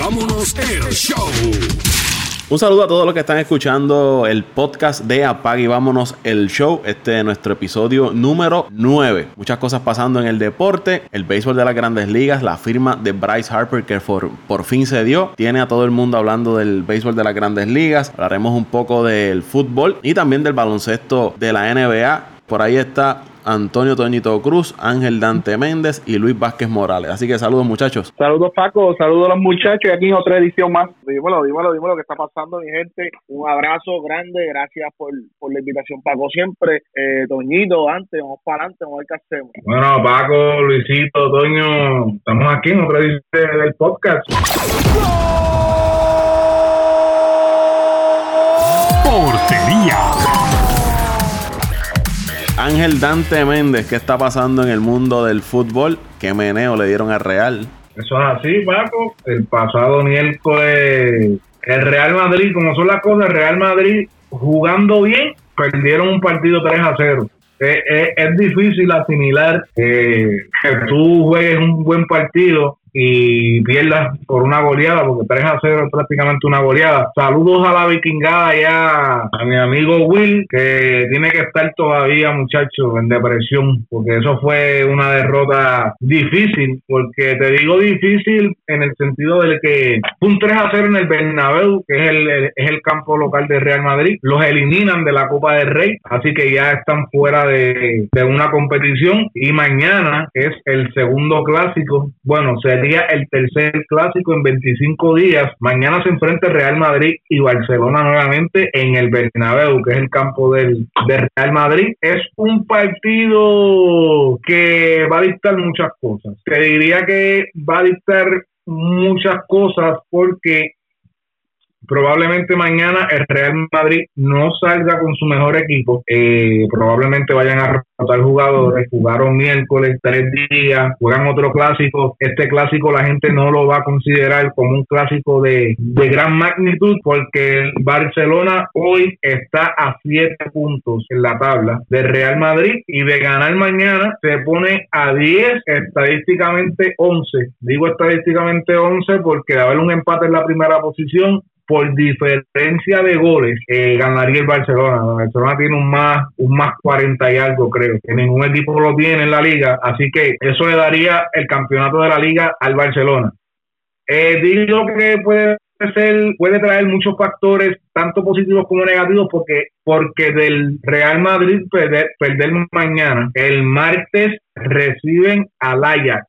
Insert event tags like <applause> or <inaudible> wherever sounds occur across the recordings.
Vámonos el show. Un saludo a todos los que están escuchando el podcast de Apague y Vámonos el Show. Este es nuestro episodio número 9. Muchas cosas pasando en el deporte, el béisbol de las grandes ligas, la firma de Bryce Harper que por, por fin se dio. Tiene a todo el mundo hablando del béisbol de las grandes ligas. Hablaremos un poco del fútbol y también del baloncesto de la NBA. Por ahí está Antonio Toñito Cruz, Ángel Dante Méndez y Luis Vázquez Morales. Así que saludos muchachos. Saludos Paco, saludos a los muchachos y aquí en otra edición más. Dímelo, dímelo, dímelo que está pasando mi gente. Un abrazo grande, gracias por, por la invitación Paco siempre. Eh, Toñito, antes, vamos para adelante, vamos a ver qué hacemos. Bueno, Paco, Luisito, Toño, estamos aquí en otra edición del podcast. Portería. Ángel Dante Méndez, ¿qué está pasando en el mundo del fútbol? ¿Qué meneo le dieron al Real? Eso es así, Paco. El pasado miércoles, el Real Madrid, como son las cosas, el Real Madrid jugando bien, perdieron un partido 3 a 0. Eh, eh, es difícil asimilar eh, que tú juegues un buen partido y pierdas por una goleada, porque 3 a 0 es prácticamente una goleada. Saludos a la vikingada y a, a mi amigo Will, que tiene que estar todavía, muchachos, en depresión, porque eso fue una derrota difícil, porque te digo difícil en el sentido de que un 3 a 0 en el Bernabéu, que es el, el- es el campo local de Real Madrid, los eliminan de la Copa del Rey, así que ya están fuera de, de una competición y mañana es el segundo clásico, bueno, sería el tercer clásico en 25 días. Mañana se enfrenta Real Madrid y Barcelona nuevamente en el Bernabéu, que es el campo del, del Real Madrid. Es un partido que va a dictar muchas cosas. Te diría que va a dictar muchas cosas porque probablemente mañana el Real Madrid no salga con su mejor equipo. Eh, probablemente vayan a rotar jugadores. Jugaron miércoles, tres días, juegan otro clásico. Este clásico la gente no lo va a considerar como un clásico de, de gran magnitud porque el Barcelona hoy está a siete puntos en la tabla del Real Madrid y de ganar mañana se pone a 10, estadísticamente 11. Digo estadísticamente 11 porque de haber un empate en la primera posición, por diferencia de goles eh, ganaría el Barcelona. El Barcelona tiene un más, un más 40 y algo, creo. Que ningún equipo lo tiene en la liga. Así que eso le daría el campeonato de la liga al Barcelona. Eh, digo que puede ser, puede traer muchos factores, tanto positivos como negativos, porque, porque del Real Madrid perder, perder mañana, el martes reciben al Ajax,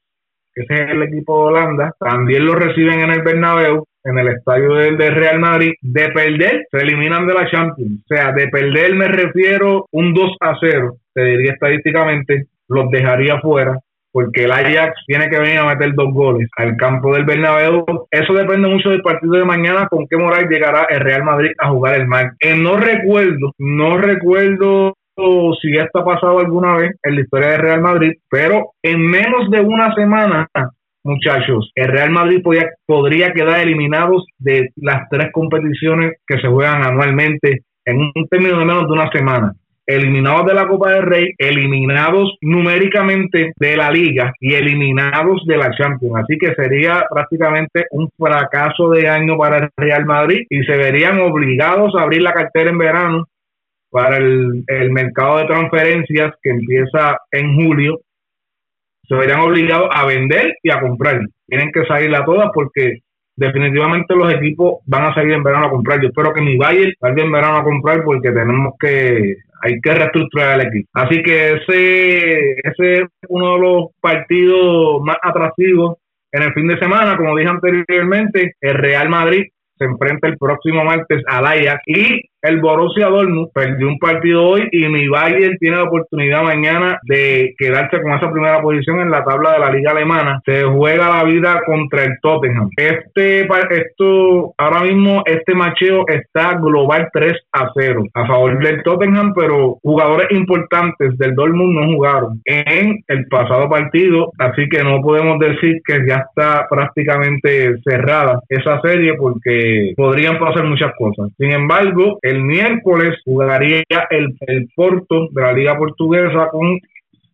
ese es el equipo de Holanda, también lo reciben en el Bernabéu, en el estadio del, del Real Madrid, de perder, se eliminan de la Champions. O sea, de perder me refiero un 2 a 0, te diría estadísticamente, los dejaría fuera porque el Ajax tiene que venir a meter dos goles al campo del Bernabéu. Eso depende mucho del partido de mañana, con qué moral llegará el Real Madrid a jugar el mar. Eh, no recuerdo, no recuerdo si esto ha pasado alguna vez en la historia del Real Madrid, pero en menos de una semana, muchachos, el Real Madrid podría quedar eliminados de las tres competiciones que se juegan anualmente en un término de menos de una semana eliminados de la Copa del Rey, eliminados numéricamente de la Liga y eliminados de la Champions. Así que sería prácticamente un fracaso de año para el Real Madrid y se verían obligados a abrir la cartera en verano para el, el mercado de transferencias que empieza en julio. Se verían obligados a vender y a comprar. Tienen que salir a todas porque definitivamente los equipos van a salir en verano a comprar. Yo espero que mi Bayern salga en verano a comprar porque tenemos que hay que reestructurar el equipo. Así que ese, ese es uno de los partidos más atractivos en el fin de semana. Como dije anteriormente, el Real Madrid se enfrenta el próximo martes al Ajax y el Borussia Dortmund perdió un partido hoy y mi Bayern tiene la oportunidad mañana de quedarse con esa primera posición en la tabla de la liga alemana. Se juega la vida contra el Tottenham. Este esto ahora mismo este macheo está global 3 a 0 a favor del Tottenham, pero jugadores importantes del Dortmund no jugaron en el pasado partido, así que no podemos decir que ya está prácticamente cerrada esa serie porque podrían pasar muchas cosas. Sin embargo, el miércoles jugaría el, el Porto de la Liga Portuguesa con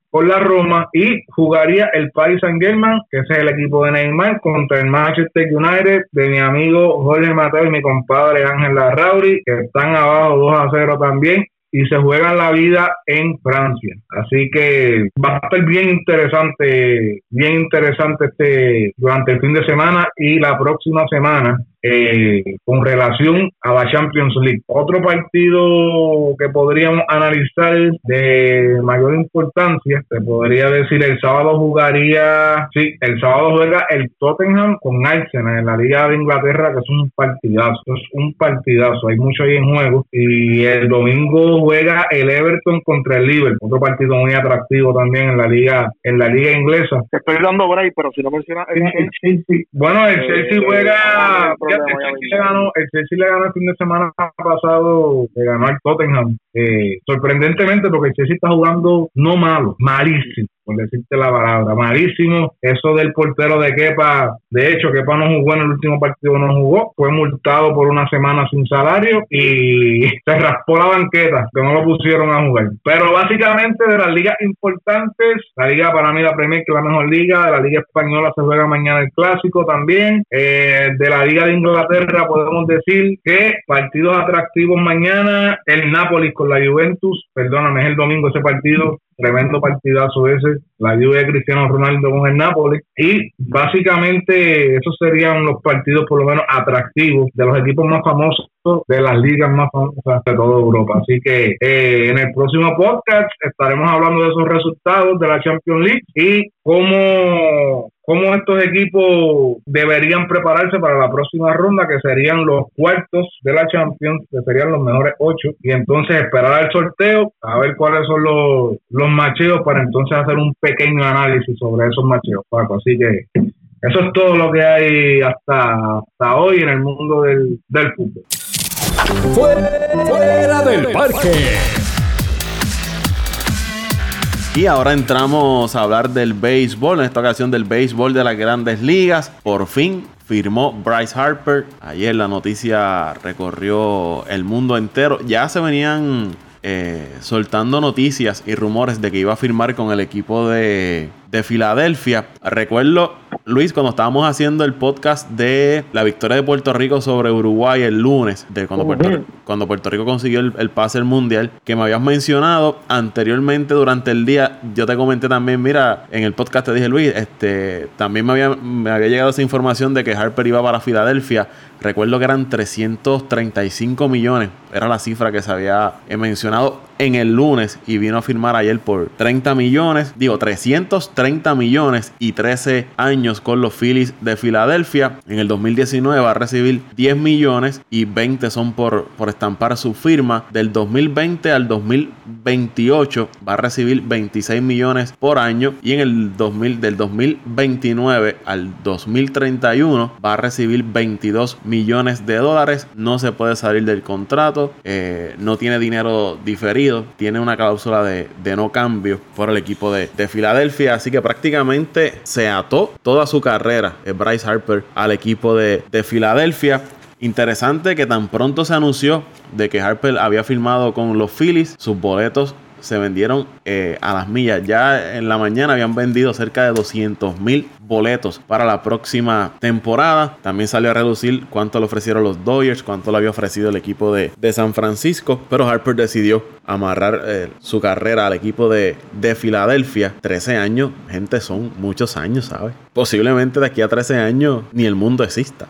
por la Roma y jugaría el Paris Saint Germain, que es el equipo de Neymar, contra el Manchester United de mi amigo Jorge Mateo y mi compadre Ángel Larrauri, que están abajo 2 a 0 también y se juegan la vida en Francia. Así que va a estar bien interesante, bien interesante este durante el fin de semana y la próxima semana eh, con relación a la Champions League. Otro partido que podríamos analizar de mayor importancia, se podría decir el sábado jugaría, sí, el sábado juega el Tottenham con Arsenal en la Liga de Inglaterra, que es un partidazo, es un partidazo, hay mucho ahí en juego. Y el domingo juega el Everton contra el Liverpool, otro partido muy atractivo también en la liga, en la liga inglesa. Te estoy dando break, pero si no mencionas el Chelsea. Bueno, el Chelsea juega el Chelsea, le ganó, el fin de semana pasado, le ganó al Tottenham. Eh, sorprendentemente, porque el Chelsea está jugando no malo, malísimo por decirte la palabra. Malísimo. Eso del portero de Kepa, de hecho, Kepa no jugó en el último partido, no jugó. Fue multado por una semana sin salario y <laughs> se raspó la banqueta, que no lo pusieron a jugar. Pero básicamente de las ligas importantes, la liga para mí la Premier, que es la mejor liga, de la liga española se juega mañana el clásico también. Eh, de la liga de Inglaterra podemos decir que partidos atractivos mañana, el Nápoles con la Juventus, perdóname, es el domingo ese partido, tremendo partidazo ese, la lluvia de Cristiano Ronaldo con el Napoli y básicamente esos serían los partidos por lo menos atractivos de los equipos más famosos de las ligas más famosas de toda Europa. Así que eh, en el próximo podcast estaremos hablando de esos resultados de la Champions League y cómo, cómo estos equipos deberían prepararse para la próxima ronda, que serían los cuartos de la Champions, que serían los mejores ocho, y entonces esperar el sorteo, a ver cuáles son los, los macheos para entonces hacer un pequeño análisis sobre esos macheos, Paco. Así que eso es todo lo que hay hasta, hasta hoy en el mundo del, del fútbol. Fuera del parque. Y ahora entramos a hablar del béisbol, en esta ocasión del béisbol de las grandes ligas. Por fin firmó Bryce Harper. Ayer la noticia recorrió el mundo entero. Ya se venían eh, soltando noticias y rumores de que iba a firmar con el equipo de, de Filadelfia. Recuerdo, Luis, cuando estábamos haciendo el podcast de la victoria de Puerto Rico sobre Uruguay el lunes, de cuando, Puerto, cuando Puerto Rico consiguió el, pase al mundial, que me habías mencionado anteriormente durante el día. Yo te comenté también, mira, en el podcast te dije, Luis, este, también me había, me había llegado esa información de que Harper iba para Filadelfia. Recuerdo que eran 335 millones, era la cifra que se había mencionado en el lunes y vino a firmar ayer por 30 millones, digo 330 millones y 13 años con los Phillies de Filadelfia. En el 2019 va a recibir 10 millones y 20 son por, por estampar su firma. Del 2020 al 2028 va a recibir 26 millones por año y en el 2000, del 2029 al 2031 va a recibir 22 millones de dólares. No se puede salir del contrato, eh, no tiene dinero diferido tiene una cláusula de, no cambio por el equipo de, Filadelfia, así que prácticamente se ató toda su carrera Bryce Harper al equipo de, de Filadelfia. Interesante que tan pronto se anunció de que Harper había firmado con los Phillies, sus boletos se vendieron eh, a las millas. Ya en la mañana habían vendido cerca de 200 mil boletos para la próxima temporada. También salió a reducir cuánto le ofrecieron los Dodgers, cuánto le había ofrecido el equipo de, San Francisco. Pero Harper decidió amarrar eh, su carrera al equipo de, de Filadelfia. 13 años, gente, son muchos años, ¿sabes? Posiblemente de aquí a 13 años ni el mundo exista.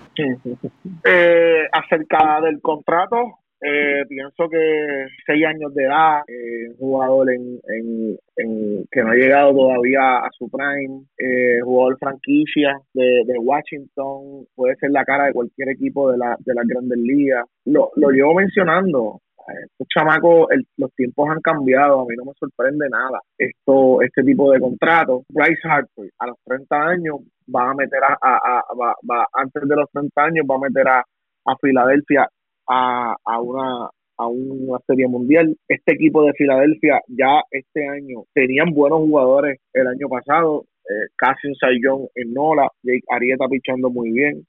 Eh, acerca del contrato, eh, pienso que seis años de edad, eh, jugador en, en, que no ha llegado todavía a su prime, eh, jugador franquicia de, de, Washington, puede ser la cara de cualquier equipo de, la, de las grandes ligas. Lo, lo llevo mencionando, estos chamacos, los tiempos han cambiado, a mí no me sorprende nada esto este tipo de contratos. Bryce Harper, a los 30 años, va a meter a, a, va, antes de los 30 años, va a meter a, a Filadelfia a, a una a una serie mundial. Este equipo de Filadelfia ya este año tenían buenos jugadores el año pasado, eh, casi un Sayón en Nola, Jake Arieta pichando muy bien,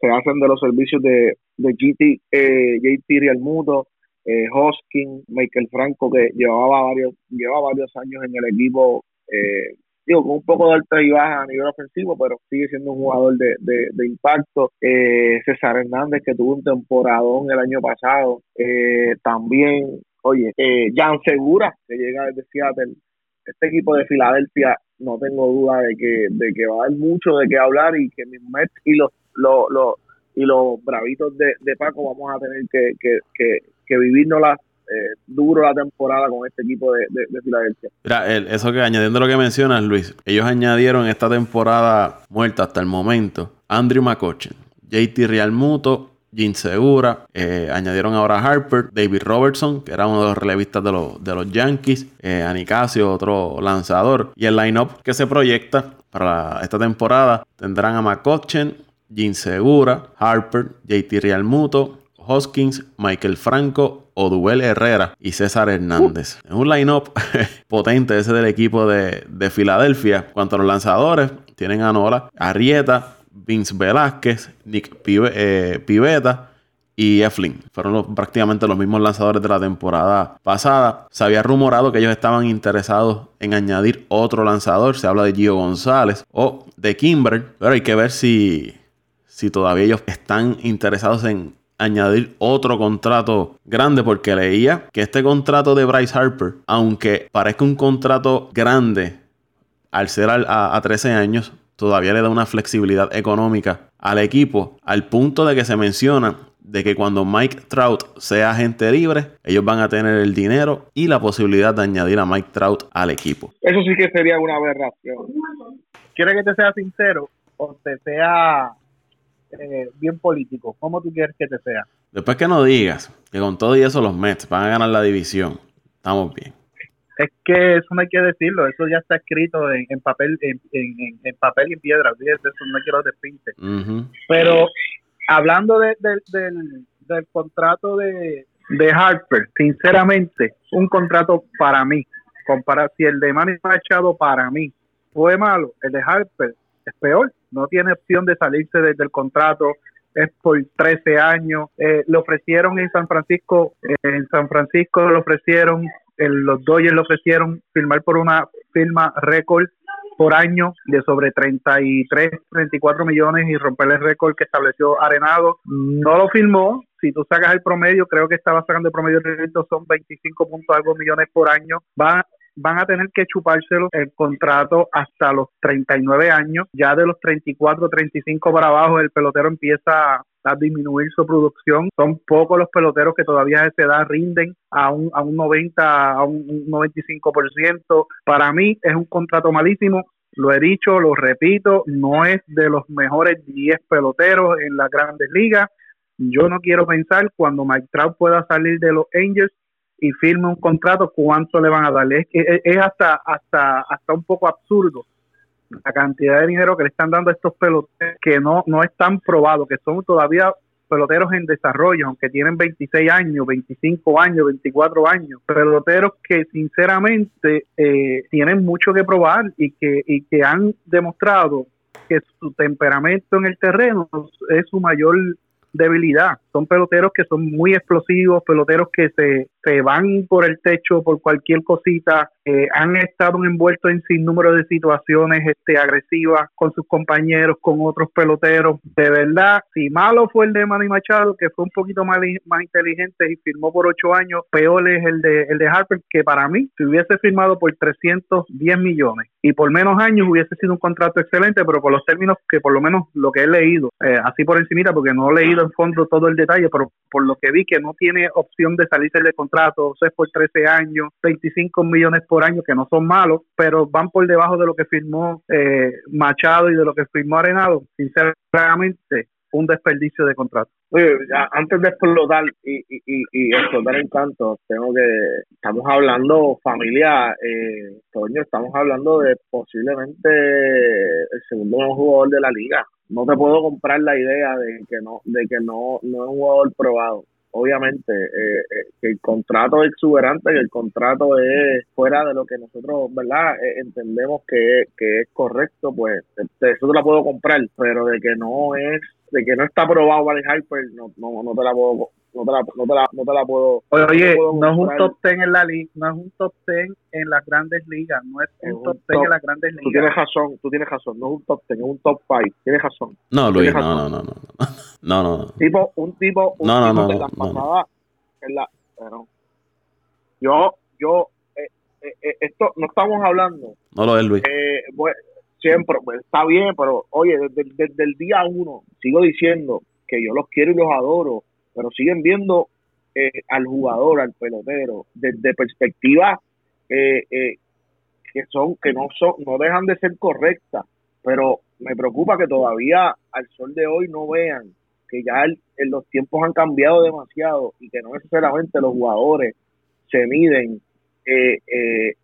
se hacen de los servicios de, de GT, eh, JT Realmuto, eh, Hoskin, Michael Franco, que llevaba varios, llevaba varios años en el equipo Eh, digo, con un poco de alta y baja a nivel ofensivo, pero sigue siendo un jugador de, de, impacto. Eh, César Hernández, que tuvo un temporadón el año pasado, eh, también, oye, eh, Jan Segura, que llega desde Seattle, este equipo de Filadelfia, no tengo duda de que, de que va a haber mucho de qué hablar y que mis Mets y los, los, los y los bravitos de, de Paco vamos a tener que, que, que, que vivirnos las eh, duro la temporada con este equipo de, de, Filadelfia. Mira, eso que añadiendo lo que mencionas, Luis, ellos añadieron esta temporada muerta hasta el momento Andrew McCutcheon, JT Realmuto, Jim Segura, eh, añadieron ahora Harper, David Robertson, que era uno de los relevistas de los, de los Yankees, eh, Anicasio, otro lanzador, y el line-up que se proyecta para esta temporada tendrán a McCutcheon, Jim Segura, Harper, JT Realmuto, Hoskins, Michael Franco, Oduel Herrera y César Hernández. Es un line-up <laughs> potente ese del equipo de, Filadelfia. Cuanto a los lanzadores, tienen a Nola, Arrieta, Vince Velázquez, Nick eh, Piveta y Eflin. Fueron prácticamente los mismos lanzadores de la temporada pasada. Se había rumorado que ellos estaban interesados en añadir otro lanzador. Se habla de Gio González o de Kimber. Pero hay que ver si, si todavía ellos están interesados en añadir otro contrato grande porque leía que este contrato de Bryce Harper, aunque parezca un contrato grande al ser a, 13 años, todavía le da una flexibilidad económica al equipo al punto de que se menciona de que cuando Mike Trout sea agente libre, ellos van a tener el dinero y la posibilidad de añadir a Mike Trout al equipo. Eso sí que sería una aberración. ¿Quieres que te sea sincero o te sea eh, bien político. ¿Cómo tú quieres que te sea? Después que no digas que con todo y eso los Mets van a ganar la división, estamos bien. Es que eso no hay que decirlo, eso ya está escrito en, papel en, papel y en piedra, eso no quiero despinte. Pero hablando del, del contrato de, de Harper, sinceramente, un contrato para mí, compara, si el de Manny Machado para mí fue malo, el de Harper es peor no tiene opción de salirse desde el contrato, es por 13 años. Eh, le ofrecieron en San Francisco, eh, en San Francisco le ofrecieron, los Dodgers le ofrecieron firmar por una firma récord por año de sobre 33, 34 millones y romper el récord que estableció Arenado. No lo firmó. Si tú sacas el promedio, creo que estaba sacando el promedio de son 25 puntos algo millones por año. Va van a tener que chupárselo el contrato hasta los 39 años. Ya de los 34, 35 para abajo, el pelotero empieza a disminuir su producción. Son pocos los peloteros que todavía a esa edad rinden a un, a un 90, a un 95%. Para mí es un contrato malísimo. Lo he dicho, lo repito, no es de los mejores 10 peloteros en las grandes ligas. Yo no quiero pensar cuando Mike Trout pueda salir de los Angels y firme un contrato, ¿cuánto le van a darle? Es que es hasta, hasta, hasta un poco absurdo la cantidad de dinero que le están dando a estos peloteros que no, no están probados, que son todavía peloteros en desarrollo, aunque tienen 26 años, 25 años, 24 años, peloteros que sinceramente eh, tienen mucho que probar y que, y que han demostrado que su temperamento en el terreno es su mayor debilidad. Son peloteros que son muy explosivos, peloteros que se, se van por el techo por cualquier cosita, eh, han estado envueltos en sin número de situaciones este, agresivas con sus compañeros, con otros peloteros. De verdad, si malo fue el de Manny Machado, que fue un poquito más, más inteligente y firmó por ocho años, peor es el de, el de Harper, que para mí, si hubiese firmado por 310 millones y por menos años hubiese sido un contrato excelente, pero por los términos que por lo menos lo que he leído, eh, así por encimita, porque no he leído en fondo todo el detalle, pero por lo que vi que no tiene opción de salirse del contrato, o es por 13 años, 25 millones por año, que no son malos, pero van por debajo de lo que firmó eh, Machado y de lo que firmó Arenado. Sinceramente, un desperdicio de contrato. Antes de explotar y, y, y, explotar en tanto, tengo que, estamos hablando familia, eh, Toño, estamos hablando de posiblemente el segundo mejor jugador de la liga. No te puedo comprar la idea de que no, de que no, no es un jugador probado obviamente eh, eh, que el contrato es exuberante, que el contrato es fuera de lo que nosotros, ¿verdad? Eh, entendemos que, que es correcto, pues eso te la puedo comprar, pero de que no es, de que no está aprobado para Hyper, no, no, no te la puedo no te la, no te la, no te la puedo. Oye, no puedo no es un top 10 en la liga, no es un top 10 en las grandes ligas, no es Es un top 10 top- en las grandes Tú tienes ligas. razón, tú tienes razón. No es un top 10, es un top 5. Tienes razón. No, Luis, Tienes no, no, razón. no, no. No, no, no. Tipo, un tipo, un No, no, tipo no, no, las pasadas, en la, bueno, yo, yo, eh, eh, eh, esto, no estamos hablando No lo es, Luis. eh, pues, siempre, pues, está bien, pero oye, desde, desde el día uno sigo diciendo que yo los quiero y los adoro, pero siguen viendo eh, al jugador, al pelotero, desde perspectivas eh, eh, que son, que no son, no dejan de ser correctas, pero me preocupa que todavía al sol de hoy no vean que ya los tiempos han cambiado demasiado y que no necesariamente los jugadores se miden eh, eh,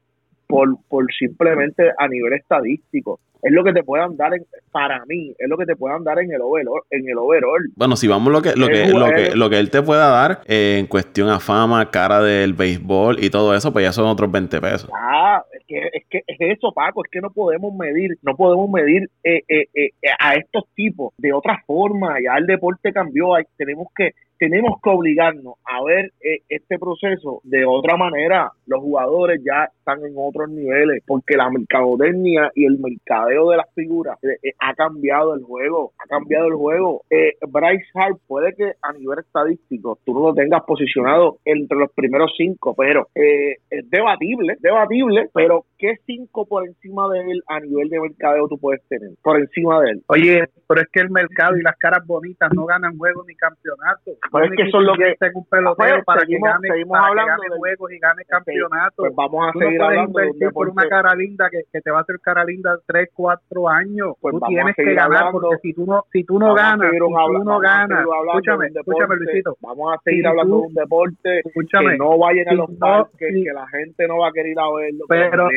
por, por simplemente a nivel estadístico. Es lo que te puedan dar, en, para mí, es lo que te puedan dar en el overall. En el overall. Bueno, si vamos lo que, lo que, lo que, lo que él te pueda dar eh, en cuestión a fama, cara del béisbol y todo eso, pues ya son otros 20 pesos. Ah, es que, es que es eso, Paco, es que no podemos medir, no podemos medir eh, eh, eh, a estos tipos de otra forma. Ya el deporte cambió, tenemos que tenemos que obligarnos a ver eh, este proceso de otra manera. Los jugadores ya están en otros niveles porque la mercadotecnia y el mercadeo de las figuras eh, eh, ha cambiado el juego, ha cambiado el juego. Eh, Bryce Hart puede que a nivel estadístico tú no lo tengas posicionado entre los primeros cinco, pero es debatible, debatible, pero ¿qué cinco por encima de él a nivel de mercadeo tú puedes tener? Por encima de él. Oye, pero es que el mercado y las caras bonitas no ganan juegos ni campeonatos. Pero es que eso es lo que- un Pues, para seguimos- que gane, seguimos para que hablando gane del- juegos y gane campeonatos. Pues vamos a Tú no seguir puedes hablando de un invertir por una cara linda que, que te va a hacer cara linda 3, 4 años. Pues tú tienes que ganar hablando- porque si tú no, si tú no ganas, si tú no ganas, escúchame, de escúchame Luisito, Vamos a seguir Si hablando tú- de un deporte escúchame. que no vayan a los no- parques, si- que la gente no va a querer ir a verlo, que pero no que,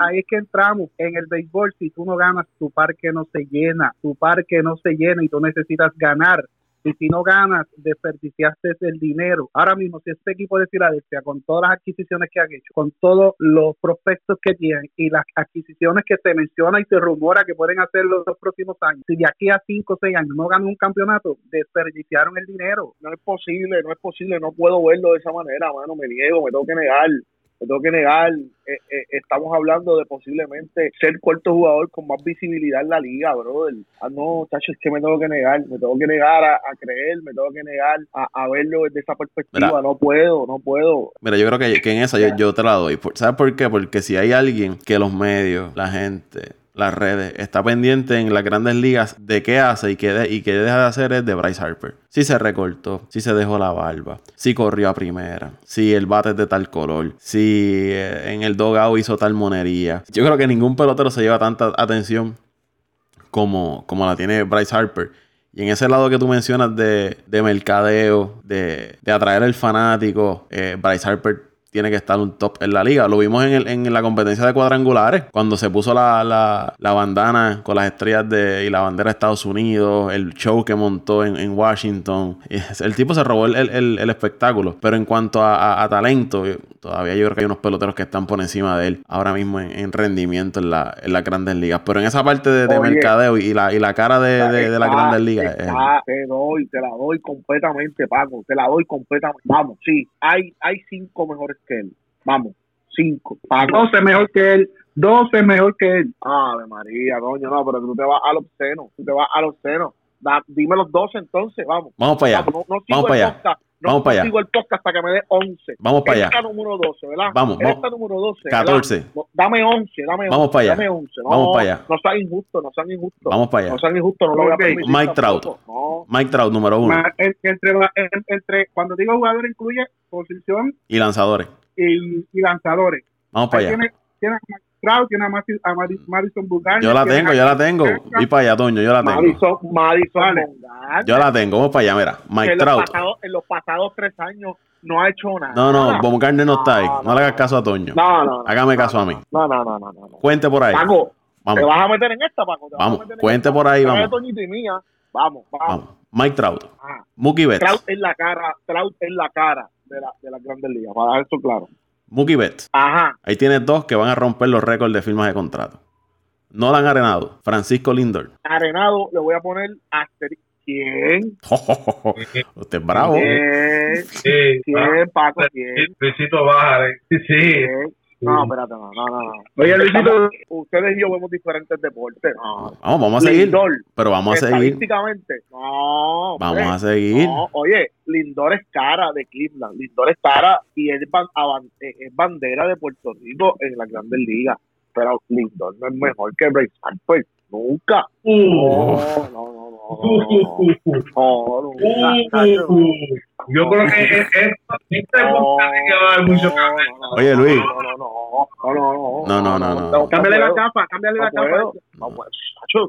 ahí es que entramos en el béisbol. Si tú no ganas, tu parque no se llena, tu parque no se llena y tú necesitas ganar. Y si no ganas, desperdiciaste el dinero. Ahora mismo, si este equipo de Filadelfia, con todas las adquisiciones que han hecho, con todos los prospectos que tienen y las adquisiciones que se menciona y se rumora que pueden hacer los, los próximos años, si de aquí a 5 o 6 años no ganan un campeonato, desperdiciaron el dinero. no es posible, no es posible, no puedo verlo de esa manera, mano, me niego, me tengo que negar, me tengo que negar. Eh, eh, estamos hablando de posiblemente ser cuarto jugador con más visibilidad en la liga, brother. Ah, no, chacho, es que me tengo que negar, me tengo que negar a, a creer, me tengo que negar a, a verlo desde esa perspectiva. Mira. No puedo, no puedo. Mira, yo creo que, que en esa yo, yo te la doy. ¿Sabes por qué? Porque si hay alguien que los medios, la gente, las redes, está pendiente en las grandes ligas de qué hace y qué, de- y qué deja de hacer es de Bryce Harper. Si se recortó, si se dejó la barba, si corrió a primera, si el bate es de tal color, si eh, en el dogao hizo tal monería. Yo creo que ningún pelotero se lleva tanta atención como, como la tiene Bryce Harper. Y en ese lado que tú mencionas de, de mercadeo, de, de atraer al fanático, eh, Bryce Harper tiene que estar un top en la liga. Lo vimos en, el- en la competencia de cuadrangulares, cuando se puso la, la- la bandana con las estrellas de, y la bandera de Estados Unidos, el show que montó en, en Washington. El tipo se robó el, el- el espectáculo. Pero en cuanto a, a- a talento, todavía yo creo que hay unos peloteros que están por encima de él ahora mismo en, en rendimiento en, la, en las grandes ligas. Pero en esa parte de, de Oye. mercadeo y la, y la cara de, de- de las grandes ligas. eh, está, te doy, te la doy completamente, Paco, te la doy completamente. Vamos, sí, hay, hay cinco mejores que él. Vamos, cinco. Paco. 12 mejor que él, 12 mejor que él. Ave María, coño, no, pero tú te vas al obsceno, tú te vas al obsceno. Da- dime los 12 entonces, vamos. Vamos para allá. Vamos, no, no sigo Vamos el para allá. podcast, no, Vamos para allá. sigo el podcast hasta que me dé 11. Vamos para allá. Esta número 12, ¿verdad? Vamos, Esta vamos. número 12. ¿verdad? 14. No, dame 11, dame 11. Vamos para allá. Dame 11. No, Vamos para allá. No sean injustos, no sean injustos. Vamos para allá. No sean injustos, no lo voy a permitir. Mike. Trout. No. Mike Trout, número uno. Ma- entre, entre cuando digo jugador incluye posición Y lanzadores. y, y lanzadores. Vamos para Ahí allá. tiene, tiene a Trout, tiene a, Mati- a Madi- Madison Bumgarner, Yo la tengo, a- yo la tengo. Y para allá, Toño, yo la tengo. Madison, Madison Vale. Bumgarner, Yo la tengo. Vamos para allá, mira. Mike en, los Trout. pasados, en los pasados tres años no ha hecho nada. No, no, Baumgartner no está ahí. No, No le hagas caso a Toño. No, no, no. Hágame caso a mí. No, no, no, no, no. no. Cuente por ahí. Paco, ¿te Vamos, vas a meter en esta, Paco? ¿Te vas a Vamos, meter en cuente esta? por ahí, vamos. Toñito y mía. Vamos, vamos. vamos. Mike Trout. Ah, Mookie Betts. Trout es la cara, Trout es la cara de la, de las grandes ligas, para dejar eso claro. Mookie Betts. Ajá. Ahí tienes dos que van a romper los récords de firmas de contrato. Nolan Arenado. Francisco Lindor. Arenado le voy a poner asterisco. ¿Quién? <laughs> Usted es bravo. ¿Quién? Sí, ¿Quién, Paco? ¿Quién? Luisito Bájare. Sí, sí. ¿Quién? No, espérate, no, no, no. no. Oye, Luisito, ustedes y yo vemos diferentes deportes. No. Vamos, vamos a seguir. Lindor, Pero vamos a seguir. estadísticamente, no. Vamos hombre. a seguir. No, oye, Lindor es cara de Cleveland. Lindor es cara y es, ban- aban- eh, es bandera de Puerto Rico en las grandes ligas. Pero Lindor no es mejor que Bryce Harper. Nunca. Uh, No, no, no, no. uh, uh, uh, No, nunca. uh, uh. Yo creo que <laughs> es- es- este No, que va a dar mucho no, cambio. no, no, Oye, Luis. No, no, no, no, no, No, no, no, no. Cámbiale la capa, cámbiale la capa.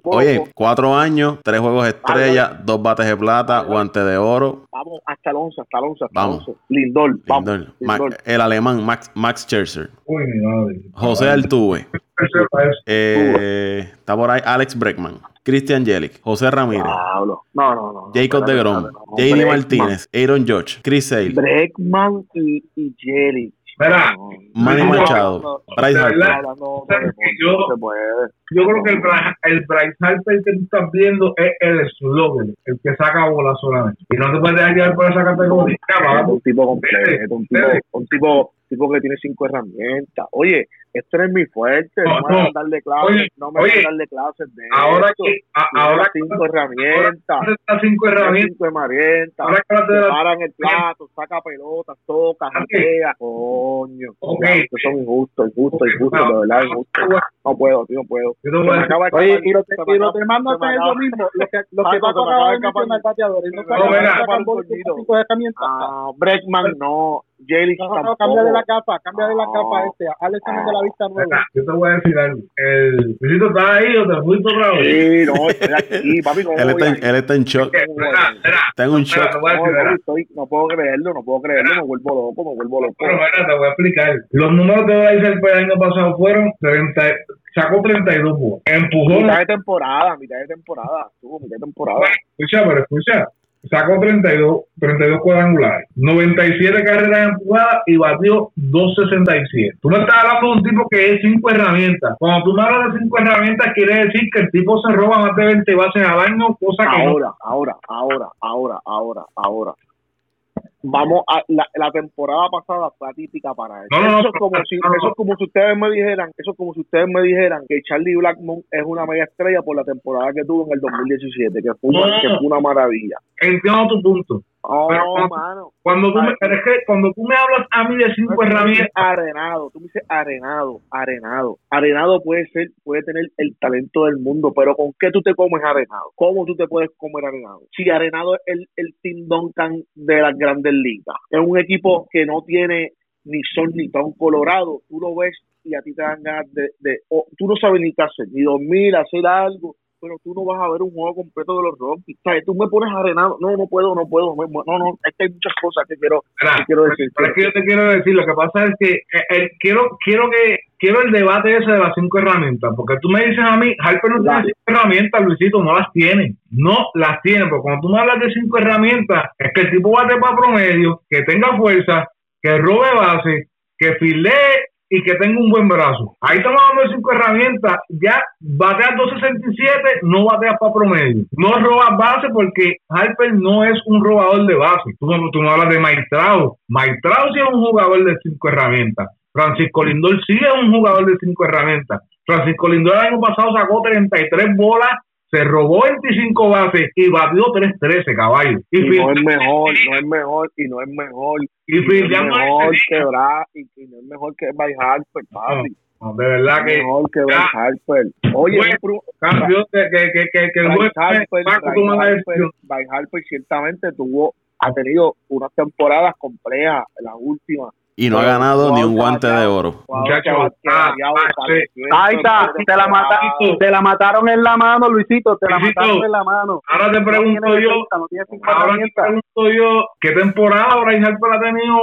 Oye, cuatro años, tres juegos estrella, dos bates de plata, guante de oro. Vamos hasta el 11, hasta el 11, hasta Vamos. el 11. Lindor, vamos. Lindor. Ma- Lindor. el alemán Max, Max Scherzer. Uy, mi madre. José Altuve. <laughs> Eh, está por ahí Alex Breckman. Christian Jelic. José Ramírez. No, no, no. Jacob de Grom. JD. Martínez. Aaron George. Chris Sale. Breckman y, y Jerry. No. Manny Machado. Bryce Harper. verdad. hablando ¿Sabes de que deporte, yo- creo que el, el Bryce Harper que tú estás viendo es el slogan, el que saca bola solamente. Y no te puedes dejar llevar por esa categoría. Es un tipo completo, un tipo, un tipo, tipo que tiene cinco herramientas. Oye, esto no es mi fuerte, no, No, me van a no. darle clases, Oye, no me oye, van a darle clases de Ahora esto. que, a- ahora que cinco herramientas. ahora cinco herramientas, cinco herramientas. ahora que hablaste de Se la- para en el plato, saca pelotas, toca, jatea. Coño. Ok. Ya, Estos son injustos, injustos, injustos, no, de verdad, no, injustos. no, No puedo, tío, no puedo. De Oye, y me y acaba- demás no eso acaba- mismo. Los que, los Paco, que Paco acaba de mencionar bateadores, no sacan no cinco herramientas. Ah, Breckman no, Jelly No, no, tampoco. cambia de la capa, cambia de la No. capa este. Examen de la vista. Mira, yo te voy a decir algo. El Luisito está ahí o te fuiste otra vez. Sí, no, estoy aquí, papi, ¿cómo Él está, en, a él está en shock. Está en un shock. te voy a No, decir, papi, mira. estoy, no puedo creerlo, no puedo creerlo, me vuelvo loco, me vuelvo loco. Pero mira, te voy a explicar. Los números de Bryce Harper el año pasado fueron 30, sacó 32 bolas. Empujó Mitad de temporada, mitad de temporada, tuvo mitad de temporada. Escucha, pero escucha. Sacó 32, 32 cuadrangulares, 97 carreras empujadas y batió 267. Tú me estás hablando de un tipo que es 5 herramientas. Cuando tú me hablas de 5 herramientas, quiere decir que el tipo se roba más de 20 bases al año, cosa que no. Ahora, ahora, ahora, ahora, ahora, ahora. Vamos a la, la temporada pasada fue atípica para él. No, no, no, eso, es como si, eso es como si ustedes me dijeran, eso es como si ustedes me dijeran que Charlie Blackmon es una mega estrella por la temporada que tuvo en el 2017, que fue una, que fue una maravilla. Entiendo tu punto. Oh, Pero cuando- mano. Cuando tú, me, pero es que cuando tú me hablas a mí de No, 5 tú me dices herramientas, arenado, tú me dices arenado, arenado. Arenado puede ser, puede tener el talento del mundo, pero ¿con qué tú te comes arenado? ¿Cómo tú te puedes comer arenado? Si arenado es el, el Tim Duncan de las grandes ligas, es un equipo que no tiene ni sol ni ton colorado, tú lo ves y a ti te dan ganas de, de o tú no sabes ni qué hacer, ni dormir, hacer algo, pero tú no vas a ver un juego completo de los Rockies. O sea, tú me pones arenado, no, no puedo, no puedo, no, no, es que hay muchas cosas que quiero, que quiero decir. pero es que yo te quiero decir, lo que pasa es que eh, eh, quiero quiero que quiero el debate ese de las cinco herramientas, porque tú me dices a mí, Harper no tiene cinco herramientas, Luisito, no las tiene, no las tiene, porque cuando tú me hablas de cinco herramientas, es que el tipo bate para promedio, que tenga fuerza, que robe base, que filee y que tenga un buen brazo. Ahí estamos de cinco herramientas, ya bateas 267, no bateas para promedio. No robas base porque Harper no es un robador de base. Tú, no- tú no hablas de Maitrao. Maitrao sí es un jugador de cinco herramientas. Francisco Lindor sí es un jugador de cinco herramientas. Francisco Lindor el año pasado sacó 33 bolas, se robó 25 bases y batió 313 caballos. Y, y no es mejor, no es mejor, y no es mejor, y y no es mejor que Bra, y, y no es mejor que Bryce Harper, papi, No, de verdad no que mejor que. Bryce Harper. Oye, pro- cambió que, que, que, Harper, Harper. Bryce Harper ciertamente tuvo, ha tenido unas temporadas complejas, las últimas. Y no ha ganado ni un guante de oro. Ah, ah, Ahí está, te la mataron, Luisito. te la mataron en la mano, Luisito, te la Luisito, mataron en la mano. Ahora te No pregunto yo, no ahora te pregunto yo, ¿qué temporada Bryce Harper ha tenido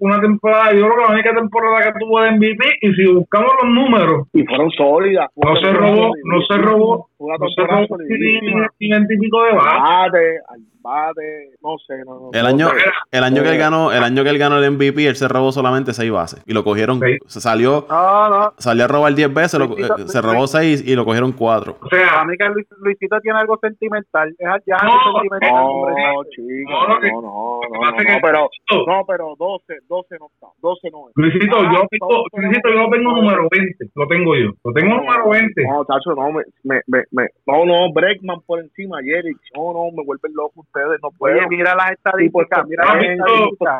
una temporada? Yo creo que la única temporada que tuvo de MVP y si buscamos los números, Y fueron sólidas. no se robó, no se robó, no se robó ni, solidísima. ni, ni 20 y pico de base. Bate, no sé, no, no, El no año, sé. el año que él Eh, ganó, el año que él ganó el MVP, él se robó solamente seis bases. Y lo cogieron, Sí. se salió, No, no. salió a robar 10 veces, Luisito, eh, se robó seis y lo cogieron cuatro. O sea, Para mí que Luis, Luisito tiene algo sentimental. Es ya es No, algo sentimental, No, hombre. chico, No, no, no, pero, no, pero 12, 12 no está, 12 no es. Luisito, Ah, yo, tengo, Luisito, yo tengo número 20. Lo tengo yo. Lo tengo número 20. No, Tacho, no, me, me, me, me- no, no, Breckman por encima, Jerry, no, no, me vuelven loco ustedes, no puedo. Oye, mira las Tipo, estadísticas, mira las estadísticas.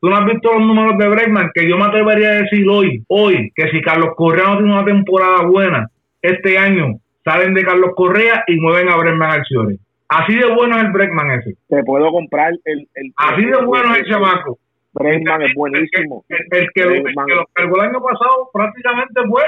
tú no has visto, los números de Bregman, que yo me atrevería a decir hoy, hoy, que si Carlos Correa no tiene una temporada buena este año, salen de Carlos Correa y mueven a Bregman Alciores. Así de bueno es el Bregman ese. Te puedo comprar el... el Así de bueno es el chamaco. Breckman es buenísimo. El, el que, el Bregman. que lo cargó el año pasado prácticamente fue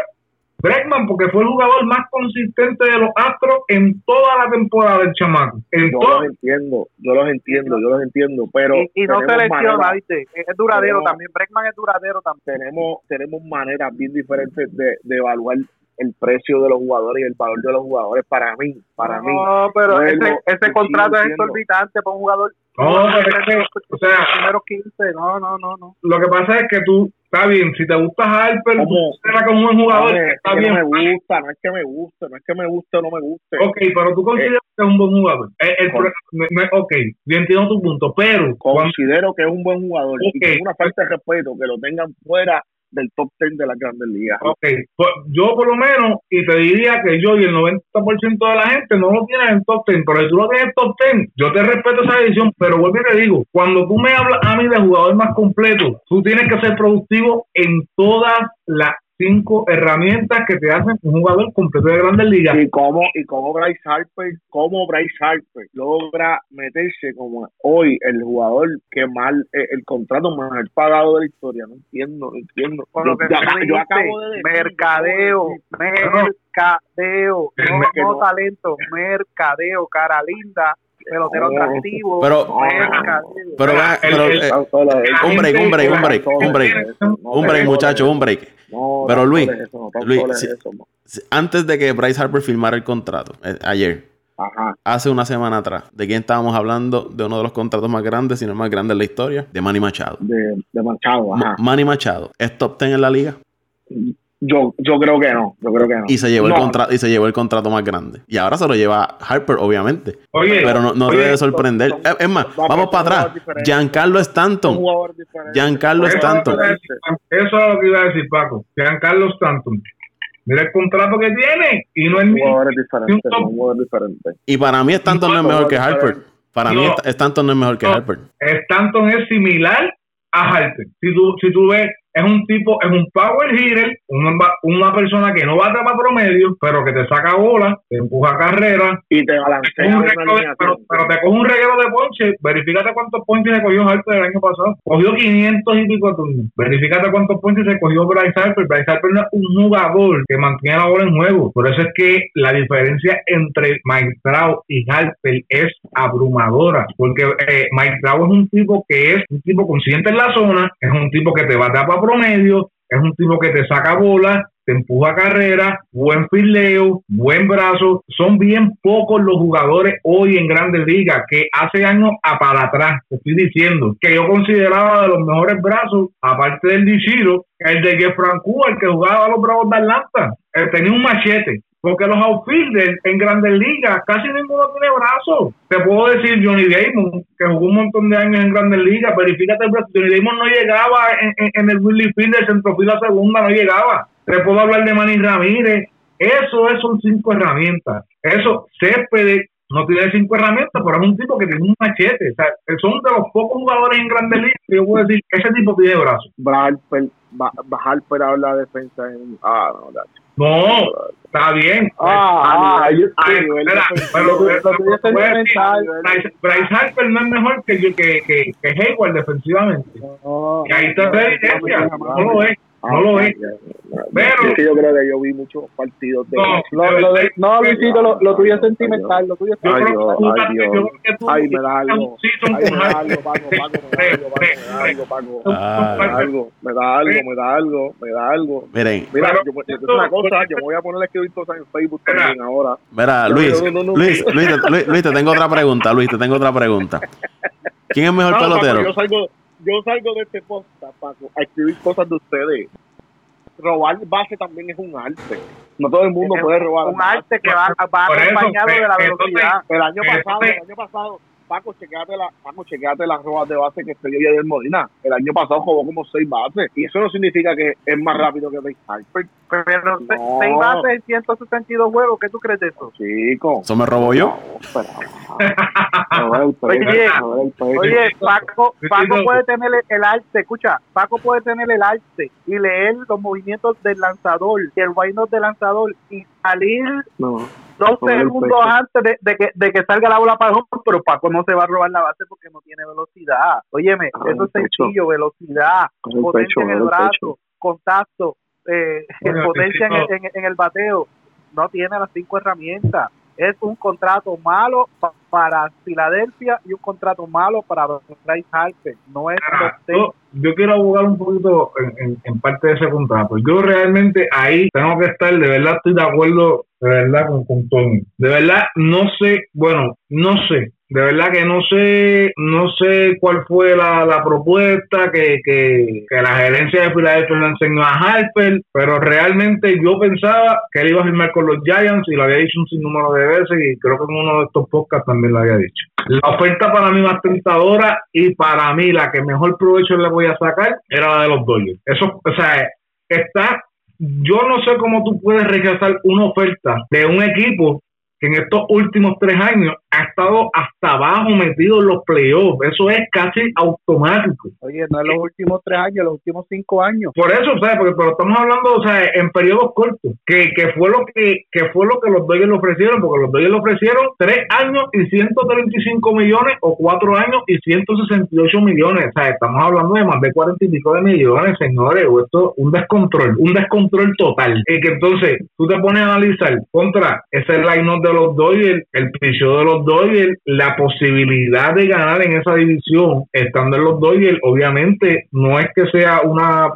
Bregman, porque fue el jugador más consistente de los Astros en toda la temporada del chamaco. En Yo todo, los entiendo, yo los entiendo, yo los entiendo, pero Y, y no se tenemos lesiona, maneras- ¿viste? Es duradero Tenemos- también. Breckman es duradero también. tenemos tenemos maneras bien diferentes de, de evaluar el precio de los jugadores y el valor de los jugadores para mí, para mí. No, pero ese, ese contrato es exorbitante para un jugador. No, pero es que, o sea, los primeros 15, no, no, no, no. lo que pasa es que tú, está bien, si te gusta Harper, tú ¿Cómo? consideras como un jugador, No, es está que bien. no me gusta, no es que me guste, no es que me guste o no me guste. Ok, pero tú consideras que es un buen jugador. El- el pro- me- me- ok, yo entiendo tu punto, pero cuando, Considero que es un buen jugador y que es una falta de respeto que lo tengan fuera del top 10 de las grandes ligas. ok, pues, yo por lo menos, y te diría que yo y el 90% de la gente no lo tienen en top 10, pero si tú lo tienes en top 10, yo te respeto esa decisión, pero vuelvo y te digo, cuando tú me hablas a mí de jugador más completo, tú tienes que ser productivo en todas las cinco herramientas que te hacen un jugador completo de grandes ligas. Y cómo, y cómo Bryce Harper, cómo Bryce Harper logra meterse como hoy el jugador que mal, eh, el contrato más pagado de la historia. No entiendo, no entiendo. Por lo Yo- que yo, tú yo dijiste, acabo de decir, mercadeo, mercadeo, El no, mercadeo. no talento, mercadeo, cara linda, pelotero No. atractivo, Pero- mercadeo. Pero, pero, eh, La un break, un break, un la- break, un break. Un break, muchacho, un break. No, Pero Luis, Luis. Antes de que Bryce Harper firmara el contrato, eh, ayer, Ajá. hace una semana atrás, ¿de quién estábamos hablando? De uno de los contratos más grandes, si no el más grande en la historia, de Manny Machado. De, de Machado, ajá. Ma- Manny Machado, ¿es top 10 en la liga? Yo, yo creo que no, yo creo que no. Y se llevó No, el contrato y se llevó el contrato más grande. Y ahora se lo lleva Harper, obviamente. Oye, Pero no, no oye, debe sorprender. son- Eh, Es más, vamos para atrás. Giancarlo Stanton. Giancarlo Eso Stanton. es decir, Eso es lo que iba a decir, Paco. Giancarlo Stanton. Mira el contrato que tiene y no es un. Y para mí Stanton no es mejor que Harper. Para mí. Stanton no es mejor que No. Harper. Stanton es similar a Harper. Si tú, si tú ves, es un tipo, es un power hitter, una, una persona que no bate para promedio, pero que te saca bola, te empuja carrera, Y te balancea un de- alineación. pero, pero te coge un reguero de ponche, verifícate cuántos ponches se cogió Harper el año pasado. Cogió 500 y pico de turnos. Verifícate cuántos ponches se cogió Bryce Harper. Bryce Harper no es un jugador que mantiene la bola en juego. Por eso es que la diferencia entre Mike Trout y Harper es abrumadora. Porque eh, Mike Trout es un tipo que es un tipo consciente en la zona, es un tipo que te batea para promedio, es un tipo que te saca bola, te empuja carrera, buen fileo, buen brazo. Son bien pocos los jugadores hoy en grandes ligas que hace años a para atrás, te estoy diciendo, que yo consideraba de los mejores brazos, aparte del Dichiro, el de Francoeur, el que jugaba a los Bravos de Atlanta. Él tenía un machete. Porque los outfielders en grandes ligas casi ninguno tiene brazos. Te puedo decir Johnny Damon, que jugó un montón de años en grandes ligas. Verifícate el. Johnny Damon no llegaba en, en- en el Willie Field del centrofila segunda, no llegaba. Te puedo hablar de Manny Ramírez. Eso es, son cinco herramientas. Eso, Céspedes no tiene cinco herramientas, pero es un tipo que tiene un machete. O sea, son de los pocos jugadores en grandes ligas que yo puedo decir, ese tipo tiene brazos. Harper, Ba- Ba- Harper habla de defensa en. Ah, no, la- No, está bien. Ah, pero- Bryce Harper no es mejor que, que, que, que Hayward defensivamente. No, Y ahí está la evidencia. No lo es. No lo es. Pero- Es que yo creo que yo vi muchos partidos de. No, No, lo de- no, Luisito, lo, lo tuyo es sentimental, lo tuyo es Yo Ay, Dios, que tú, ay, Dios. yo Ay, me da algo. Ay, me da algo, Paco, Paco, me da algo, Paco, me da algo, Paco. Ah, Me da algo, me da algo, me da algo, me da algo. Miren, Mira, yo, yo digo una cosa, yo voy a poner a escribir cosas en Facebook Mira. también ahora. mira, Luis, no, no, no. Luis, Luis, te- Luis, Luis, te tengo otra pregunta, Luis, te tengo otra pregunta. ¿Quién es mejor No, Paco, pelotero? Yo salgo, de este podcast, Paco, a escribir cosas de ustedes. Robar base también es un arte. No todo el mundo Es puede robar. un arte que va, va Por eso, acompañado de la que- velocidad. El año Entonces- pasado, el año pasado, Paco, chequeate, la, Paco, chequeate las robas de base que estoy yo del Molina. El año pasado jugó como seis bases. Y eso no significa que es más rápido que Base Harper. Pero se- No. seis bases en 162 juegos, ¿qué tú crees de eso? Chico. ¿Eso me robo yo? No, Oye. Oye, Paco, Paco puede tener el, arte, escucha, Paco puede tener el arte y leer los movimientos del lanzador y el wind del lanzador y salir No. Dos segundos antes de, de que, de que salga la bola para el home, pero Paco no se va a robar la base porque no tiene velocidad. Óyeme, Con eso es pecho. sencillo, velocidad, Con potencia pecho, en el brazo, pecho. contacto, eh, Bueno, <laughs> potencia en el, en, en el bateo. No tiene las cinco herramientas. Es un contrato malo pa- para Filadelfia y un contrato malo para Bryce Harper. No es Ah, yo, yo quiero abogar un poquito en, en- en parte de ese contrato. Yo realmente ahí tengo que estar, de verdad estoy de acuerdo, de verdad, con, con Tony. De verdad, no sé, bueno, no sé. De verdad que no sé, no sé cuál fue la, la propuesta que, que, que la gerencia de Filadelfia le enseñó a Harper, pero realmente yo pensaba que él iba a firmar con los Giants y lo había dicho un sinnúmero de veces y creo que en uno de estos podcasts también lo había dicho. La oferta para mí más tentadora y para mí la que mejor provecho le voy a sacar era la de los Dodgers. Eso, o sea, está, yo no sé cómo tú puedes rechazar una oferta de un equipo que en estos últimos tres años ha estado hasta abajo metido en los playoffs. Eso es casi automático. Oye, no en los últimos tres años, los últimos cinco años. Por eso, ¿sabes? Porque pero estamos hablando, o sea, en periodos cortos, que, que fue lo que, que fue lo que los Dodgers le ofrecieron, porque los Dodgers le ofrecieron tres años y 135 millones o cuatro años y 168 millones. O sea, estamos hablando de más de 40 y pico de millones, señores. O esto un descontrol, un descontrol total. Y que entonces tú te pones a analizar contra ese line de los Dodgers, el piso de los Dodgers, la posibilidad de ganar en esa división estando en los Dodgers, obviamente no es que sea una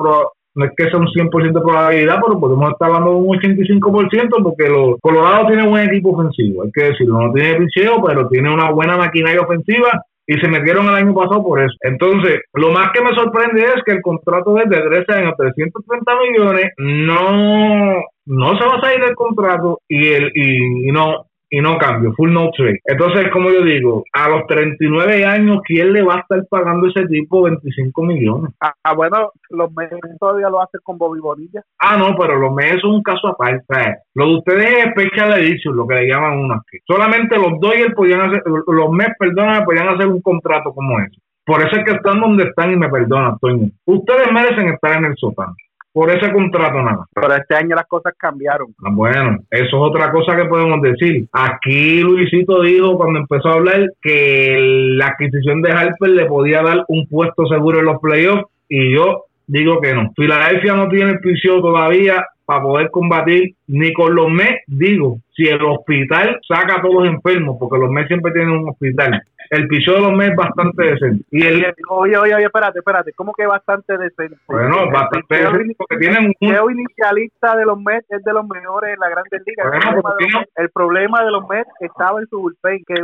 no es que sea un 100% de probabilidad, pero podemos estar hablando de un 85% porque los Colorado tiene buen equipo ofensivo, hay que decirlo, no tiene picheo, pero tiene una buena maquinaria ofensiva y se metieron el año pasado por eso. Entonces, lo más que me sorprende es que el contrato es de 13 años, 330 millones, no, no se va a salir del contrato y el y no y no cambio, full no trade. Entonces, como yo digo, a los 39 años, ¿quién le va a estar pagando ese tipo 25 millones? Ah, ah, bueno, los Mets todavía lo hacen con Bobby Bonilla. Ah, no, pero los meses son un caso aparte. Lo de ustedes es special edition, lo que le llaman uno aquí. Solamente los Dodgers podían hacer, los Mets, perdóname, podían hacer un contrato como ese. Por eso es que están donde están y me perdonan, Toño. Ustedes merecen estar en el sótano. Por ese contrato nada. Pero este año las cosas cambiaron. Ah, Bueno, eso es otra cosa que podemos decir. Aquí Luisito dijo cuando empezó a hablar que la adquisición de Harper le podía dar un puesto seguro en los playoffs y yo digo que no. Filadelfia no tiene el piso todavía para poder combatir ni con los Mets, digo, si el hospital saca a todos los enfermos, porque los Mets siempre tienen un hospital. El piso de los Mets es bastante decente. Y el, Oye, oye, oye, espérate, espérate. ¿Cómo que bastante decente? bueno, El bastante decente porque tienen un... inicialista de los Mets es de los mejores en la Grandes Ligas. El, problema tiene- el problema de los Mets estaba en su bullpen, que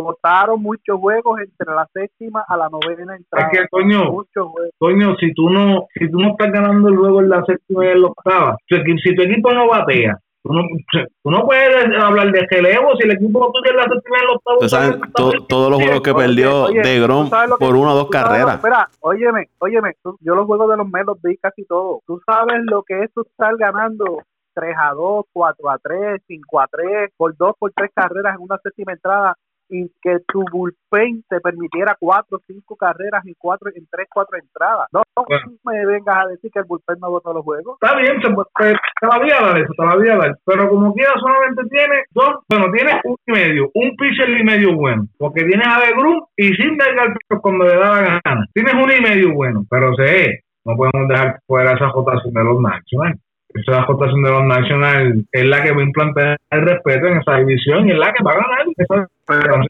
votaron muchos juegos entre la séptima a la novena entrada. Es que, coño. Coño, si tú no, si tú no estás ganando el juego en la séptima y en la octava, si, tu equipo no batea, tú no, tú no puedes hablar de relevo si el equipo tuyo en la séptima y en la octava. To- todos los juegos que perdió Oye, de ¿tú Grom sabes por una o dos sabes carreras. Espera, óyeme, óyeme, tú- yo los juegos de los Mets los vi casi todos. Tú sabes lo que es tú estar ganando 3 a 2, 4 a 3, 5 a 3, por 2, por 3 carreras en una séptima entrada y que tu bullpen te permitiera 4 o 5 carreras en, cuatro, en 3, 4 entradas. No, no Bueno. me vengas a decir que el bullpen no votó los juegos. Está bien, te, te la voy a dar eso, te la voy a dar. Pero como quiera, solamente tiene dos, bueno, tiene un y medio, un pitcher y medio bueno. Porque tienes a DeGrum y sin dar cuando le da la gana. Tienes un y medio bueno, pero sé, no podemos dejar fuera esa rotación de los Nationals. Esa rotación de los Nationals es la que va a implantar el respeto en esa división y es la que va a ganar. Esa- Pero,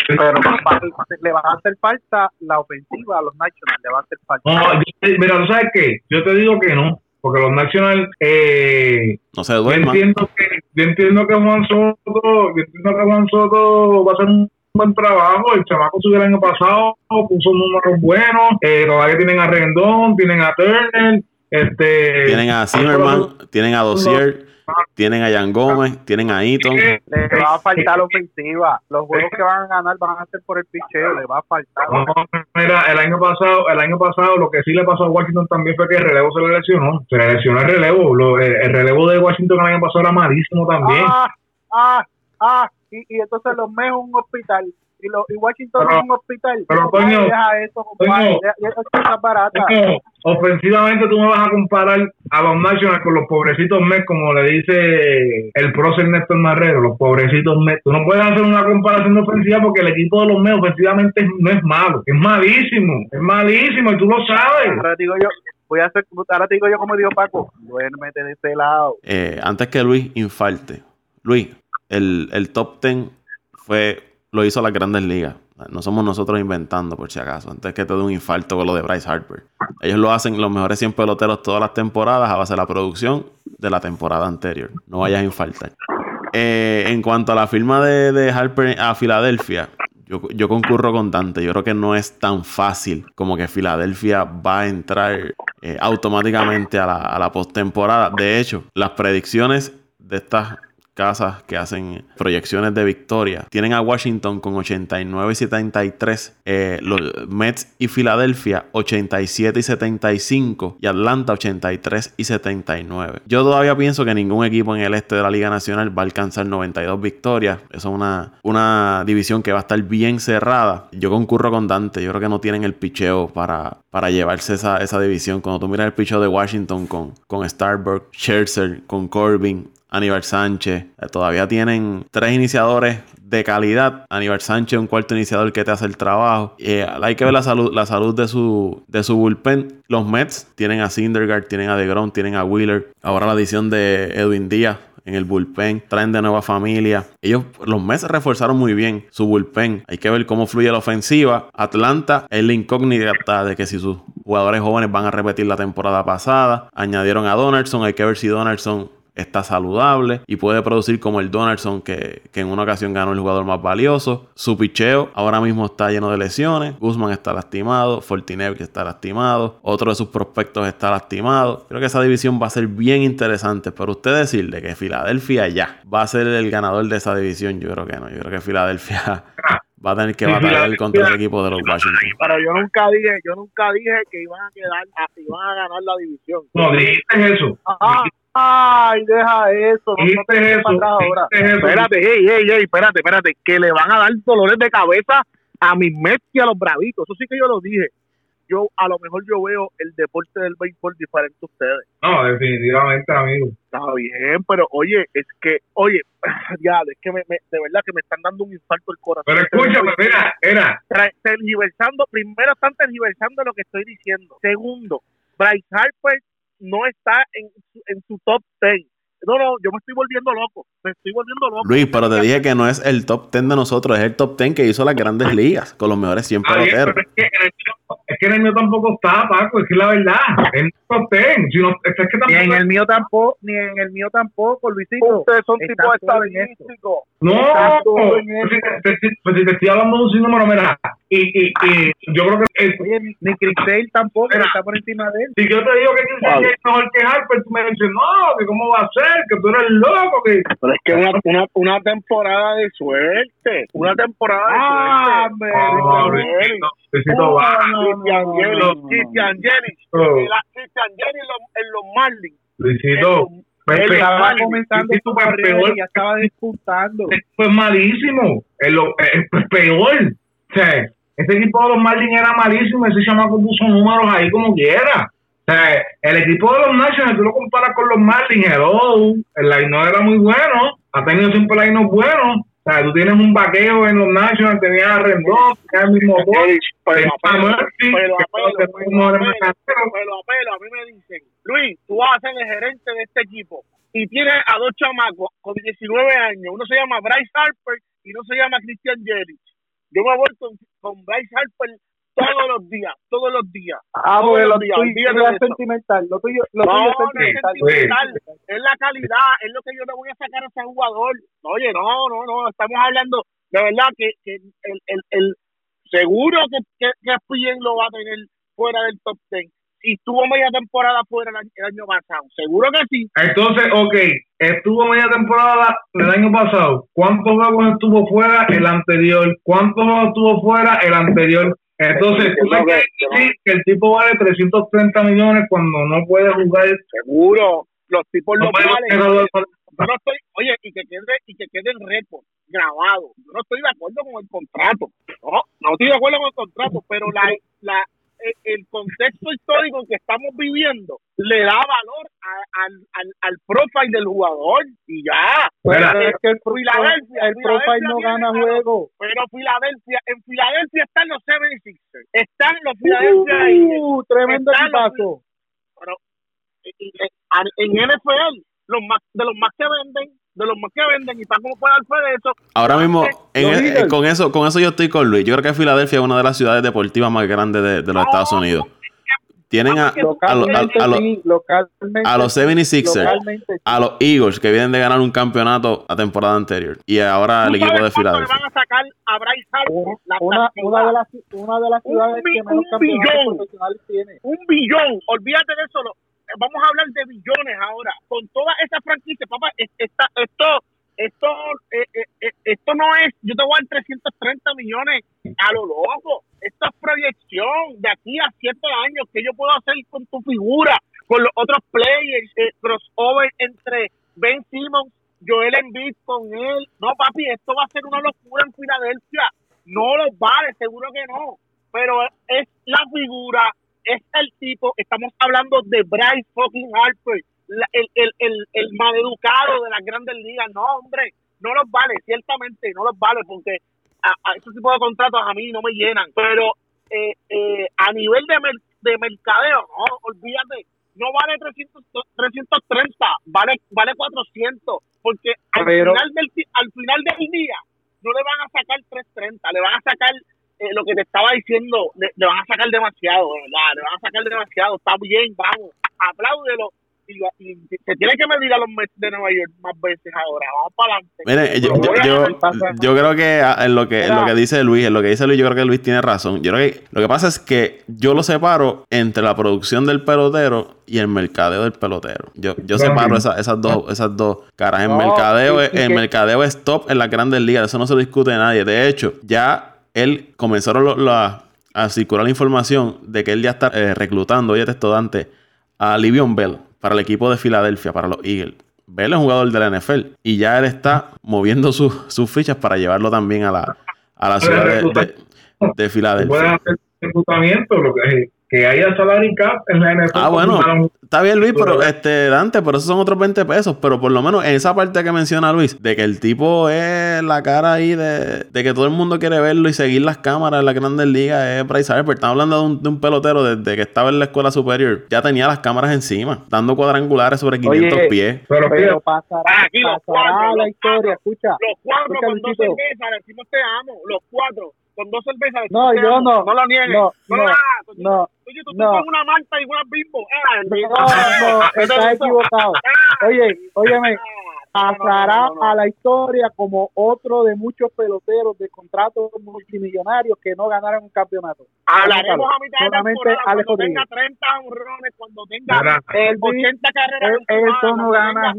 le va a hacer falta la ofensiva a los Nationals, le va a hacer falta. No, yo mira, ¿tú sabes qué? Yo te digo que no, porque los Nationals, eh, No se yo duerman. entiendo que yo entiendo que Juan Soto, yo entiendo que Juan Soto va a hacer un buen trabajo, el chamaco subió el año pasado, puso números buenos, eh, todavía tienen a Rendón, tienen a Turner, este Tienen a Zimmerman, tienen a Dozier, tienen a Jan Gómez, tienen a Eaton. Le va a faltar la ofensiva. Los juegos que van a ganar van a ser por el picheo, le va a faltar. No, mira, el año pasado, el año pasado lo que sí le pasó a Washington también fue que el relevo se le lesionó. Se le lesionó el relevo. Lo- el, el relevo de Washington el año pasado era malísimo también. Ah, ah, ah, y, y entonces los es un hospital. Y, lo, y Washington Pero- es un hospital. pero, Ay, coño, deja eso, compadre. Deja- ofensivamente tú me vas a comparar a los Nationals con los pobrecitos Mets, como le dice el prócer Néstor Marrero, los pobrecitos Mets. Tú no puedes hacer una comparación de ofensiva porque el equipo de los Mets ofensivamente no es malo, es malísimo, es malísimo y tú lo sabes. Ahora digo yo, voy a hacer, ahora te digo yo como dijo Paco, duérmete de ese lado. Eh, antes que Luis infalte. Luis, el, el top 10 fue, lo hizo las grandes ligas. No somos nosotros inventando, por si acaso. Antes que te dé un infarto con lo de Bryce Harper. Ellos lo hacen los mejores 100 peloteros todas las temporadas a base de la producción de la temporada anterior. No vayas a infartar. Eh, en cuanto a la firma de, Harper a Filadelfia, yo, yo concurro con Dante. Yo creo que no es tan fácil como que Filadelfia va a entrar eh, automáticamente a la, a la postemporada. De hecho, las predicciones de estas casas que hacen proyecciones de victoria tienen a Washington con 89 y 73, eh, los Mets y Filadelfia 87 y 75 y Atlanta 83 y 79. Yo todavía pienso que ningún equipo en el este de la Liga Nacional va a alcanzar 92 victorias. Eso es una, una división que va a estar bien cerrada. Yo concurro con Dante. Yo creo que no tienen el picheo para, para llevarse esa, esa división. Cuando tú miras el picheo de Washington con, con Scherzer, con Corbin, Aníbal Sánchez. Eh, Todavía tienen tres iniciadores de calidad. Aníbal Sánchez, un cuarto iniciador que te hace el trabajo. Eh, hay que ver la salud, la salud de su, de su bullpen. Los Mets tienen a Syndergaard, tienen a DeGrom, tienen a Wheeler. Ahora la adición de Edwin Díaz en el bullpen, traen de nueva familia. Ellos, los Mets reforzaron muy bien su bullpen. Hay que ver cómo fluye la ofensiva. Atlanta es la incógnita de que si sus jugadores jóvenes van a repetir la temporada pasada. Añadieron a Donaldson, hay que ver si Donaldson está saludable y puede producir como el Donaldson que, que en una ocasión ganó el jugador más valioso. Su picheo ahora mismo está lleno de lesiones. Guzmán está lastimado, Fortinev que está lastimado, otro de sus prospectos está lastimado. Creo que esa división va a ser bien interesante, pero usted decirle que Filadelfia ya va a ser el ganador de esa división, yo creo que no. Yo creo que Filadelfia <laughs> va a tener que Sí, batallar contra el equipo de los Washington. Pero yo nunca dije, yo nunca dije que iban a quedar, iban a ganar la división. No, dijiste eso. Ah, ay, deja eso. No, no Dijiste te eso. para ahora. eso. Espérate, ey, ey, ey, espérate, espérate, que le van a dar dolores de cabeza a mis Mets y a los Bravitos. Eso sí que yo lo dije. Yo, a lo mejor yo veo el deporte del béisbol diferente a ustedes. No, definitivamente, amigo. Está bien, pero oye, es que, oye, <sighs> ya, es que me, me- de verdad que me están dando un infarto al corazón. Pero escúchame, mira. Tra- tergiversando, primero están tergiversando lo que estoy diciendo. Segundo, Bryce Harper no está en, su- en su top 10. No, no, yo me estoy volviendo loco. Me estoy volviendo loco. Luis, pero te dije que no es el top 10 de nosotros, es el top 10 que hizo las grandes ligas con los mejores 100 Ah, bien, peloteros. pero es que, en el mío- es que en el mío tampoco está, Paco, es que la verdad, en el top ten, si no, es que Ni tampoco, en el mío tampoco, ni en el mío tampoco, Luisito. Ustedes son tipos todo en esto. estadísticos. no, pues si, te- te- pues si te estoy hablando de un sinnúmero, mira, y, y, y yo creo que el- Oye, ni, ni Chris Sale tampoco, Mira. está por encima de él. si yo te digo que. Sale es mejor que Harper, tú me dices, no, que cómo va a ser, que tú eres loco, que... Pero es que una, una, una temporada de suerte. Una temporada de Ah, suerte. hombre, No, Luisito, Luisito, Luisito, va. Cristian no, Yelich, no, no. Yelich, Oh. eh, Yelich en los, Marlins. Luisito, Pepe, él Estaba Marlins, comenzando Luisito, pues, peor. ya estaba despuntando. fue malísimo, es lo- es- es peor, o sea, ese equipo de los Marlins era malísimo, ese chamaco puso números ahí como quiera. O sea, el equipo de los Nationals, tú lo comparas con los Marlins, hello, el line era muy bueno, ha tenido siempre line buenos, O sea, tú tienes un vaqueo en los Nationals, tenías a Rendón, tenías el mismo dos, Pero pero pero apelo, a mí me dicen, Luis, tú vas a ser el gerente de este equipo y tienes a dos chamacos con 19 años, uno se llama Bryce Harper y uno se llama Christian Jerich. Yo me voy con, con Bryce Harper todos los días, todos los días. Ah, todos porque los lo días, tuyo es sentimental. Lo tuyo, lo No, tuyo es no es sentimental. sentimental, es la calidad, es lo que yo le voy a sacar a ese jugador. Oye, no, no, no, estamos hablando de verdad que, que el, el, el seguro que, que, que lo va a tener fuera del top 10. Si estuvo media temporada fuera el año, el año pasado, seguro que sí. Entonces, ok, estuvo media temporada el año pasado. ¿Cuántos juegos estuvo fuera el anterior? ¿Cuántos juegos estuvo fuera el anterior? Entonces, tú me quieres que- decir que el tipo vale 330 millones cuando no puede jugar. Seguro, los tipos No lo puede valen. jugar Yo no estoy, oye, y que quede, y que quede el récord grabado. Yo no estoy de acuerdo con el contrato. No, no estoy de acuerdo con el contrato, pero la, la, el, el contexto histórico en que estamos viviendo le da valor a- al, al, al profile del jugador y ya. Pero Mira, es que el, Filadelfia, el profile Filadelfia no gana juego. Pero Filadelfia, en Filadelfia están los 76ers, están los Philadelphia Eagles, Uh, tremendo equipazo. pero y- y- en NFL los más, de los más que venden, de los más que venden y para cómo puede dar fe de eso. Ahora mismo, en el- con eso con eso yo estoy con Luis. Yo creo que Filadelfia es una de las ciudades deportivas más grandes de, de los Estados Unidos. Tienen a, a, los- a, Localmente a los- a los 76ers, localmente sí. a los Eagles, que vienen de ganar un campeonato la temporada anterior. Y ahora el ¿Tú equipo de Filadelfia. van a sacar a Bryce Harper? La una, de las una de las Un ciudades bi- que menos un campeonatos billón. profesionales tiene. un billón, olvídate de eso. lo- vamos a hablar de billones ahora. Con toda esa franquicia, papá, es- esta- esto, esto, eh, eh, eh, esto no es, yo te voy a dar 330 millones a lo loco. Esto es proyección de aquí a siete años que yo puedo hacer con tu figura, con los otros players, eh, crossover entre Ben Simmons, Joel Embiid con él. No, papi, esto va a ser una locura en Filadelfia. No los vale, seguro que no. Pero es la figura, es el tipo, estamos hablando de Bryce fucking Harper, la- el, el, el, el maleducado de las grandes ligas. No, hombre, no los vale, ciertamente no los vale, porque a, a ese tipo de contratos a mí no me llenan. Pero eh, eh, a nivel de, mer- de mercadeo, no, olvídate, no vale 300, 330, vale, vale 400, porque al, Pero- final del, al final del día no le van a sacar 330, le van a sacar eh, lo que te estaba diciendo, le, le van a sacar demasiado, de verdad, le van a sacar demasiado, está bien, vamos, apláudelo. Y, y se tiene que medir a los Mets de Nueva York más veces ahora, vamos para adelante. Mire, yo, yo, creo que ah, en lo que, en lo que dice Luis, en lo que dice Luis, yo creo que Luis tiene razón. Yo creo que lo que pasa es que yo lo separo entre la producción del pelotero y el mercadeo del pelotero. Yo, yo separo esa- esas dos, esas dos caras. El No, mercadeo, es- el mercadeo es top en las grandes ligas, eso no se discute nadie. De hecho, ya él comenzaron lo- la- a circular la información de que él ya está eh, reclutando, oye, esto Dante, a Livion Bell para el equipo de Filadelfia, para los Eagles. Bell es un jugador de la NFL y ya él está moviendo sus sus fichas para llevarlo también a la, a la ciudad de, de, de Puedes Filadelfia. hacer reclutamiento, lo que, que haya salary cap en la NFL. Ah, bueno, está bien Luis, pero este Dante, pero esos son otros 20 pesos, pero por lo menos en esa parte que menciona Luis, de que el tipo es la cara ahí de, de que todo el mundo quiere verlo y seguir las cámaras en la Grandes Ligas, es Bryce Harper. Estamos hablando de un, de un pelotero desde que estaba en la escuela superior, ya tenía las cámaras encima, dando cuadrangulares sobre 500 Oye, pies. Pero Pero pasará, Ah, aquí los pasará cuatro, la historia, escucha. Los cuatro Escucha, dos Luisito. cervezas, le decimos te amo. Los cuatro con dos cervezas. No, yo no. No lo niegues. No, no, no, Oye, tú no. una manta y una bimbo. Ah, No, no, <laughs> estás equivocado. Ah, Oye, óyeme, no, no, pasará no, no, no. a la historia como otro de muchos peloteros de contratos multimillonarios que no ganaron un campeonato. Hablaremos a mitad de Solamente temporada Alex cuando tenga Rodríguez. 30 honrones, cuando tenga Mira, eh, Él- 80 carreras. Él- no gana tenga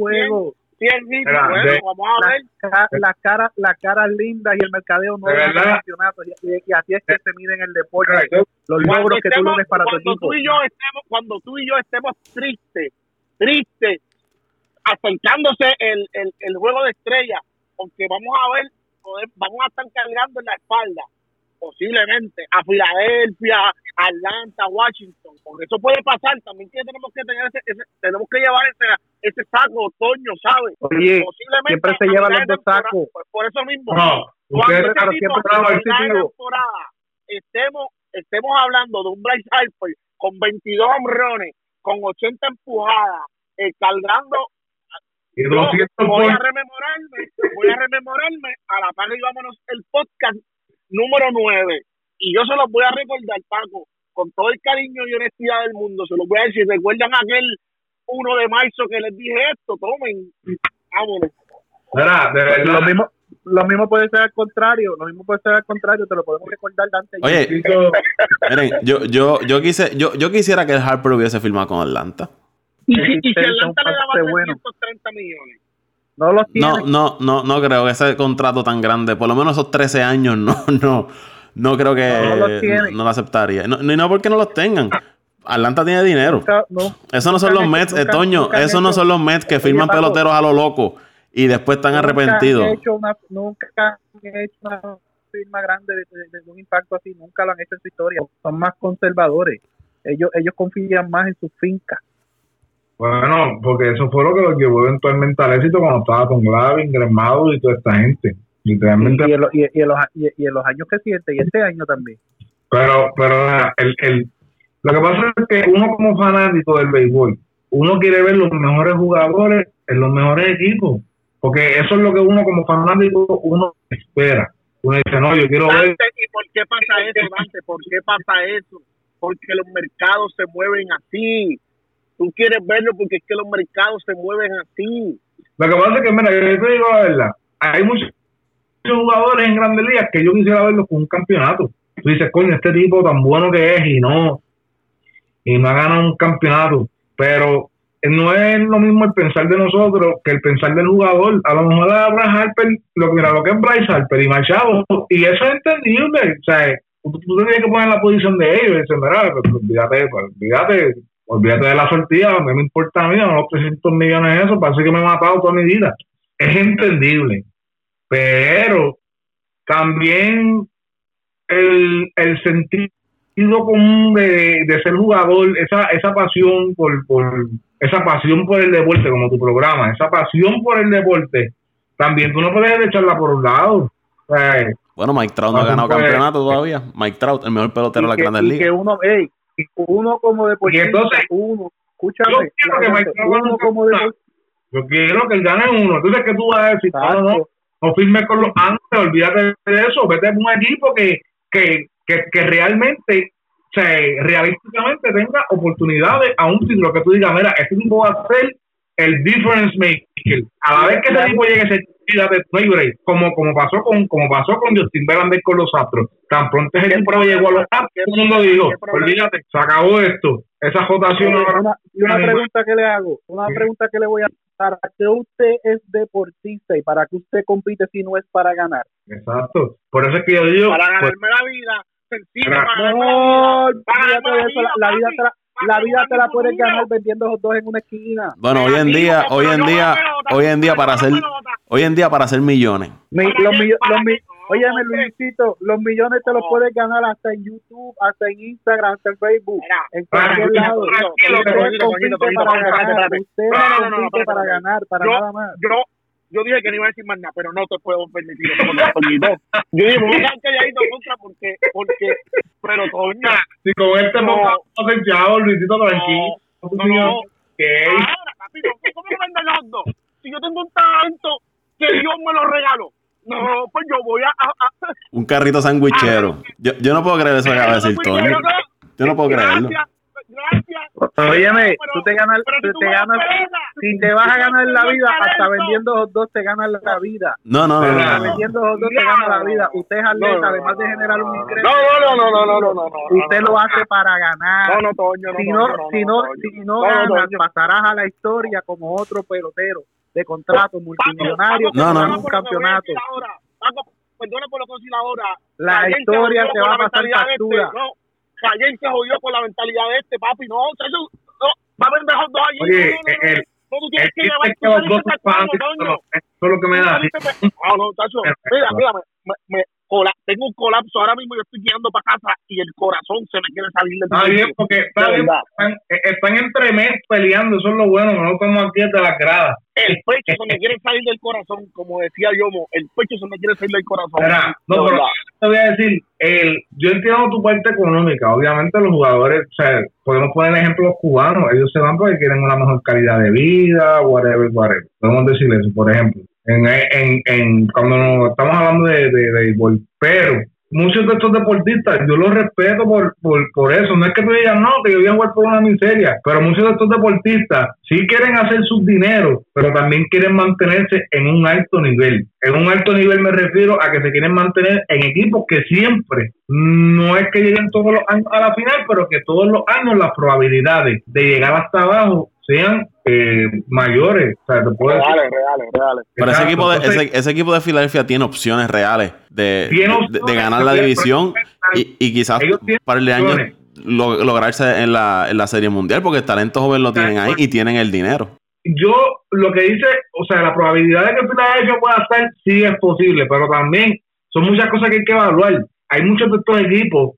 100, juego. 100 hits. Mira, Bueno, de- vamos a ver. Las ca- las caras las caras lindas y el mercadeo no verdad. campeonatos. Y, y- y así es que se miden el deporte. yo- Los Cuando logros que tú logres para tu cuando equipo. tú y yo estemos cuando tú y yo estemos tristes tristes acercándose el, el, el juego de estrella porque vamos a ver poder- vamos a estar cargando en la espalda posiblemente a Filadelfia Atlanta Washington porque eso puede pasar. También que tenemos que tener ese, ese- tenemos que llevar ese, ese saco otoño, ¿sabes? Oye, Posiblemente siempre se llevan los dos sacos. pues por eso mismo. No, Cuando tipo a temporada estemos, estemos hablando de un Bryce Harper con 22 hombrones, con 80 empujadas, eh, cargando y yo 200 voy a rememorarme, voy a rememorarme a la paga y vámonos el podcast número 9. Y yo se los voy a recordar, Paco, con todo el cariño y honestidad del mundo. Se los voy a decir. ¿Recuerdan aquel 1 de marzo que les dije esto? Tomen, vámonos. Mira, de verdad. Lo mismo, lo mismo puede ser al contrario, lo mismo puede ser al contrario, te lo podemos recordar Dante. Oye, Chico, <laughs> miren, yo, yo, yo, quise, yo, yo quisiera que el Harper hubiese firmado con Atlanta. Y si, y si Atlanta le daba pase bueno. 330 millones. No los tiene. No, no, no, no creo que ese contrato tan grande, por lo menos esos 13 años, <laughs> no, no, no creo que No los tiene. no, lo aceptaría. No, ni no porque no los tengan. Atlanta tiene dinero. Nunca- no. Eso no son los Mets, nunca- Toño. nunca Eso no son los Mets que firman peloteros a lo loco y después están arrepentidos. Han hecho una, nunca han hecho una firma grande de, de- de un impacto así, nunca lo han hecho en su historia. Son más conservadores. Ellos, ellos confían más en sus fincas. Bueno, porque eso fue lo que los llevó eventualmente al éxito cuando estaba con Glavin, Gremado y toda esta gente. Literalmente. Y en, lo- y- y en los, y, y en los años recientes, y este año también. Pero, pero ah, el, el, lo que pasa es que uno como fanático del béisbol, uno quiere ver los mejores jugadores en los mejores equipos. Porque eso es lo que uno como fanático, uno espera. Uno dice, no, yo quiero ver... ¿y por qué pasa eso, Dante? ¿Por qué pasa eso? Porque los mercados se mueven así. Tú quieres verlo porque es que los mercados se mueven así. Lo que pasa es que, mira, yo te digo la verdad, hay muchos jugadores en grandes ligas que yo quisiera verlos con un campeonato. Tú dices, coño, este tipo tan bueno que es y no, y no ha ganado un campeonato. Pero no es lo mismo el pensar de nosotros que el pensar del jugador. A lo mejor a Bryce Harper, lo, mira, lo que es Bryce Harper y Machado, y eso es entendible. O sea, tú, tú tienes que poner la posición de ellos y decir, mira, olvídate, olvídate, olvídate de la sortida, a mí me importa a mí, a los 300 millones de eso, parece que me he matado toda mi vida. Es entendible. Pero también el, el sentido común de, de ser jugador, esa, esa pasión por, por esa pasión por el deporte, como tu programa, esa pasión por el deporte, también tú no puedes echarla por un lado. Bueno, Mike Trout no ha ganado campeonato todavía. Mike Trout, el mejor pelotero de la Grandes Ligas. que uno, ey, y uno como deportista, Y entonces, uno, yo escúchame, quiero que gente, uno como yo quiero que él gane uno. Entonces, ¿qué tú vas a decir? No, no, no firmes con los antes, olvídate de eso, vete a un equipo que, que, que, que realmente, o sea, realísticamente tenga oportunidades a un título que tú digas, mira, este tipo va a ser el difference maker. A la vez que ese tipo llegue a ser de no hay break, como, como pasó con como pasó con Justin Verlander con los Astros. Tan pronto ese ¿Qué tipo problema? llegó a los Astros, ¿Qué todo el mundo dijo, olvídate, se acabó esto. Esa rotación ahora una, y una pregunta que le hago, una pregunta que le voy a hacer, ¿para qué usted es deportista y para qué usted compite si no es para ganar? Exacto. Por eso es que yo digo, Para pues, ganarme la vida, sencillo, Mira. para ganarme No, la vida. Para olvídate ganarme de eso, la, la vida la, vida te la puedes ganar vendiendo los dos en una esquina. Bueno, hoy en día, hoy en día, hoy en día para hacer, hoy en día para hacer millones. Mi- ¿Para los hombre. Luisito, los millones te los puedes ganar hasta en YouTube, hasta en Instagram, hasta en Facebook, en cualquier lado. Usted compite para ganar, para nada más. yo, yo dije que no iba a decir más nada, pero no te puedo permitir eso. Yo dije, voy a quedar calladito contra porque, porque, pero Toño, si con este chavo, Luisito tranquilo. no, no, ahora, papito, ¿cómo me dos? Si yo tengo un talento que Dios me lo regaló, no, pues yo voy a... a, a- Un carrito sandwichero. Yo, yo no puedo creer eso que acaba de decir no- Yo no puedo creerlo. Gracias. Óyeme, Pero- tú te ganas, tú tú te ganas, si te vas a ganar la vida, hasta vendiendo hot dogs te ganas la vida. No, no, no, no, Hasta no. vendiendo hot dogs te ganas la vida. Usted es atleta, No, además de generar un ingreso. No, no, no, no, no, no, no, no. Usted lo hace para ganar. No, no, Toño, no, si no, si no, si no ganas, pasarás a la historia como otro pelotero de contrato multimillonario que No, un campeonato. perdona por lo que ahora. La se historia con va a la pasar factura. Este, no, Cayen se jodió con la mentalidad de este, papi. No, o sea, eso- no, va a vender hot dogs allí. Oye, el- no, tú tienes que llevar tu dos eso es lo que me da. Te- No, no, tacho. Mira, mira, me, tengo un colapso. Ahora mismo yo estoy guiando para casa y el corazón se me quiere salir del Está bien, porque está De bien, verdad. están, eh, están entre mes peleando, eso es lo bueno, no estamos aquí de las gradas. El pecho se me quiere salir del corazón, como decía Yomo. El pecho se me quiere salir del corazón. De no, pero te voy a decir, el, yo entiendo tu parte económica, obviamente los jugadores, o sea, podemos poner ejemplos cubanos, ellos se van porque quieren una mejor calidad de vida, whatever, whatever. Podemos decir eso, por ejemplo, en, en, en cuando nos estamos hablando de, de, béisbol. Pero muchos de estos deportistas, yo los respeto por, por, por eso. No es que tú digas, no, que yo voy a jugar por una miseria, pero muchos de estos deportistas sí quieren hacer sus dineros, pero también quieren mantenerse en un alto nivel. En un alto nivel me refiero a que se quieren mantener en equipos que siempre, no es que lleguen todos los años a la final, pero que todos los años las probabilidades de llegar hasta abajo sean eh, mayores. O sea, te puedo decir- Reales, reales, reales. Pero ese equipo, de, entonces- ese, ese equipo de Filadelfia tiene opciones reales de, de- ganar la división y, y quizás ellos tienen un par de años opciones. lo- lograrse en la, en la Serie Mundial porque el talento joven lo tienen ahí y tienen el dinero. yo lo que dice, o sea, la probabilidad de que Filadelfia pueda estar sí es posible, pero también son muchas cosas que hay que evaluar. Hay muchos de estos equipos,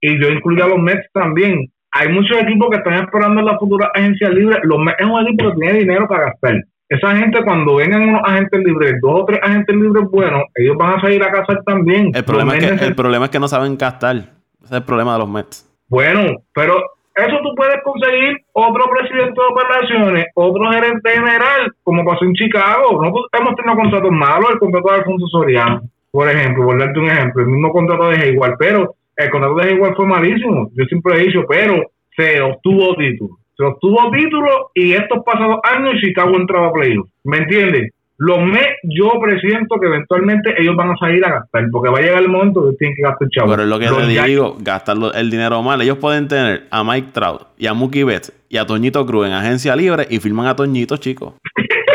y yo incluyo a los Mets también, hay muchos equipos que están esperando en la futura agencia libre. Los es un equipo que tiene dinero para gastar. Esa gente, cuando vengan unos agentes libres, dos o tres agentes libres buenos, ellos van a salir a cazar también. El problema, es que, el problema es que no saben gastar. Ese es el problema de los Mets. Bueno, pero eso tú puedes conseguir otro presidente de operaciones, otro gerente general, como pasó en Chicago. Nosotros hemos tenido contratos malos, el contrato de Alfonso Soriano, por ejemplo, por darte un ejemplo, el mismo contrato de Hayward, pero el contrato de Hayward fue malísimo, yo siempre he dicho, pero se obtuvo título. Se obtuvo título y estos pasados años Chicago entraba a playoff. ¿Me entiendes? Los Mets, yo presiento que eventualmente ellos van a salir a gastar, porque va a llegar el momento que tienen que gastar chavo. Pero es lo que Los te digo, gastar el dinero mal. Ellos pueden tener a Mike Trout y a Mookie Betts y a Toñito Cruz en agencia libre y firman a Toñito, chicos. <laughs>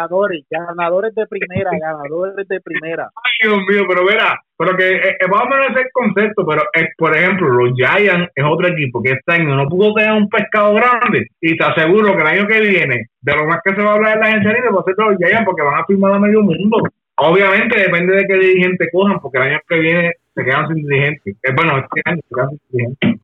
Ganadores, ganadores de primera, <laughs> ganadores de primera. Ay, Dios mío, pero verá, pero que eh, eh, vamos a menos ese concepto, pero eh, por ejemplo, los Giants es otro equipo que este año no pudo tener un pescado grande y te aseguro que el año que viene, de lo más que se va a hablar en la agencia libre, va a ser los Giants porque van a firmar a medio mundo. Obviamente depende de qué dirigente cojan, porque el año que viene se quedan sin dirigente. Eh, bueno, este año se quedan sin dirigente.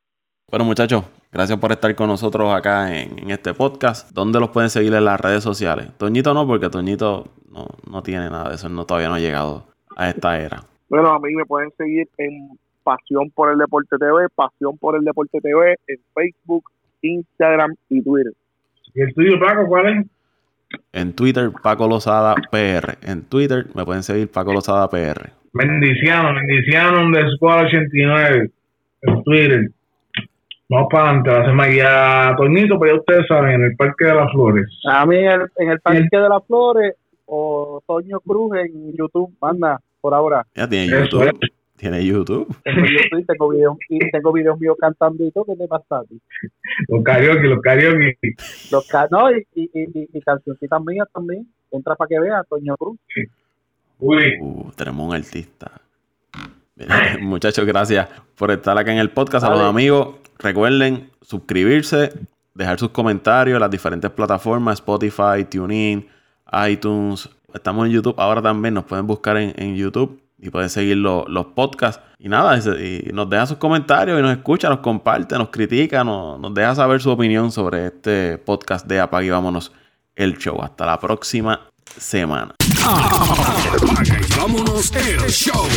Bueno, muchachos, gracias por estar con nosotros acá en, en este podcast. ¿Dónde los pueden seguir en las redes sociales? Toñito no, porque Toñito no, no tiene nada de eso. No, todavía no ha llegado a esta era. Bueno, a mí me pueden seguir en Pasión por el Deporte TV, Pasión por el Deporte TV, en Facebook, Instagram y Twitter. ¿Y el tuyo, Paco, cuál es? En Twitter, Paco Lozada PR. En Twitter me pueden seguir Paco Lozada PR. Mendiciano, Mendiciano de Squad 89 en Twitter. Vamos para adelante, la semana ya Toñito, pero ya ustedes saben, en el Parque de las Flores. A mí en el, en el Parque de las Flores o Toño Cruz en YouTube, manda por ahora. Ya tiene Eso YouTube. Tiene YouTube. Tengo YouTube, tengo videos, y tengo videos míos cantando y todo, ¿qué te pasa a ti? Los karaoke, los karaoke. Los ca- no, y, y, y, y- y cancioncitas mías también. Entra para que veas, Toño Cruz. Uy, Uh, tenemos un artista. <laughs> Muchachos, gracias por estar acá en el podcast. A los amigos, recuerden suscribirse, dejar sus comentarios en las diferentes plataformas, Spotify, TuneIn, iTunes. Estamos en YouTube ahora también, nos pueden buscar en, en YouTube y pueden seguir lo- los podcasts. Y nada, y, nos deja sus comentarios y nos escucha, nos comparte, nos critica, nos, deja saber su opinión sobre este podcast de Apague y Vámonos el Show. Hasta la próxima semana. Vámonos el show.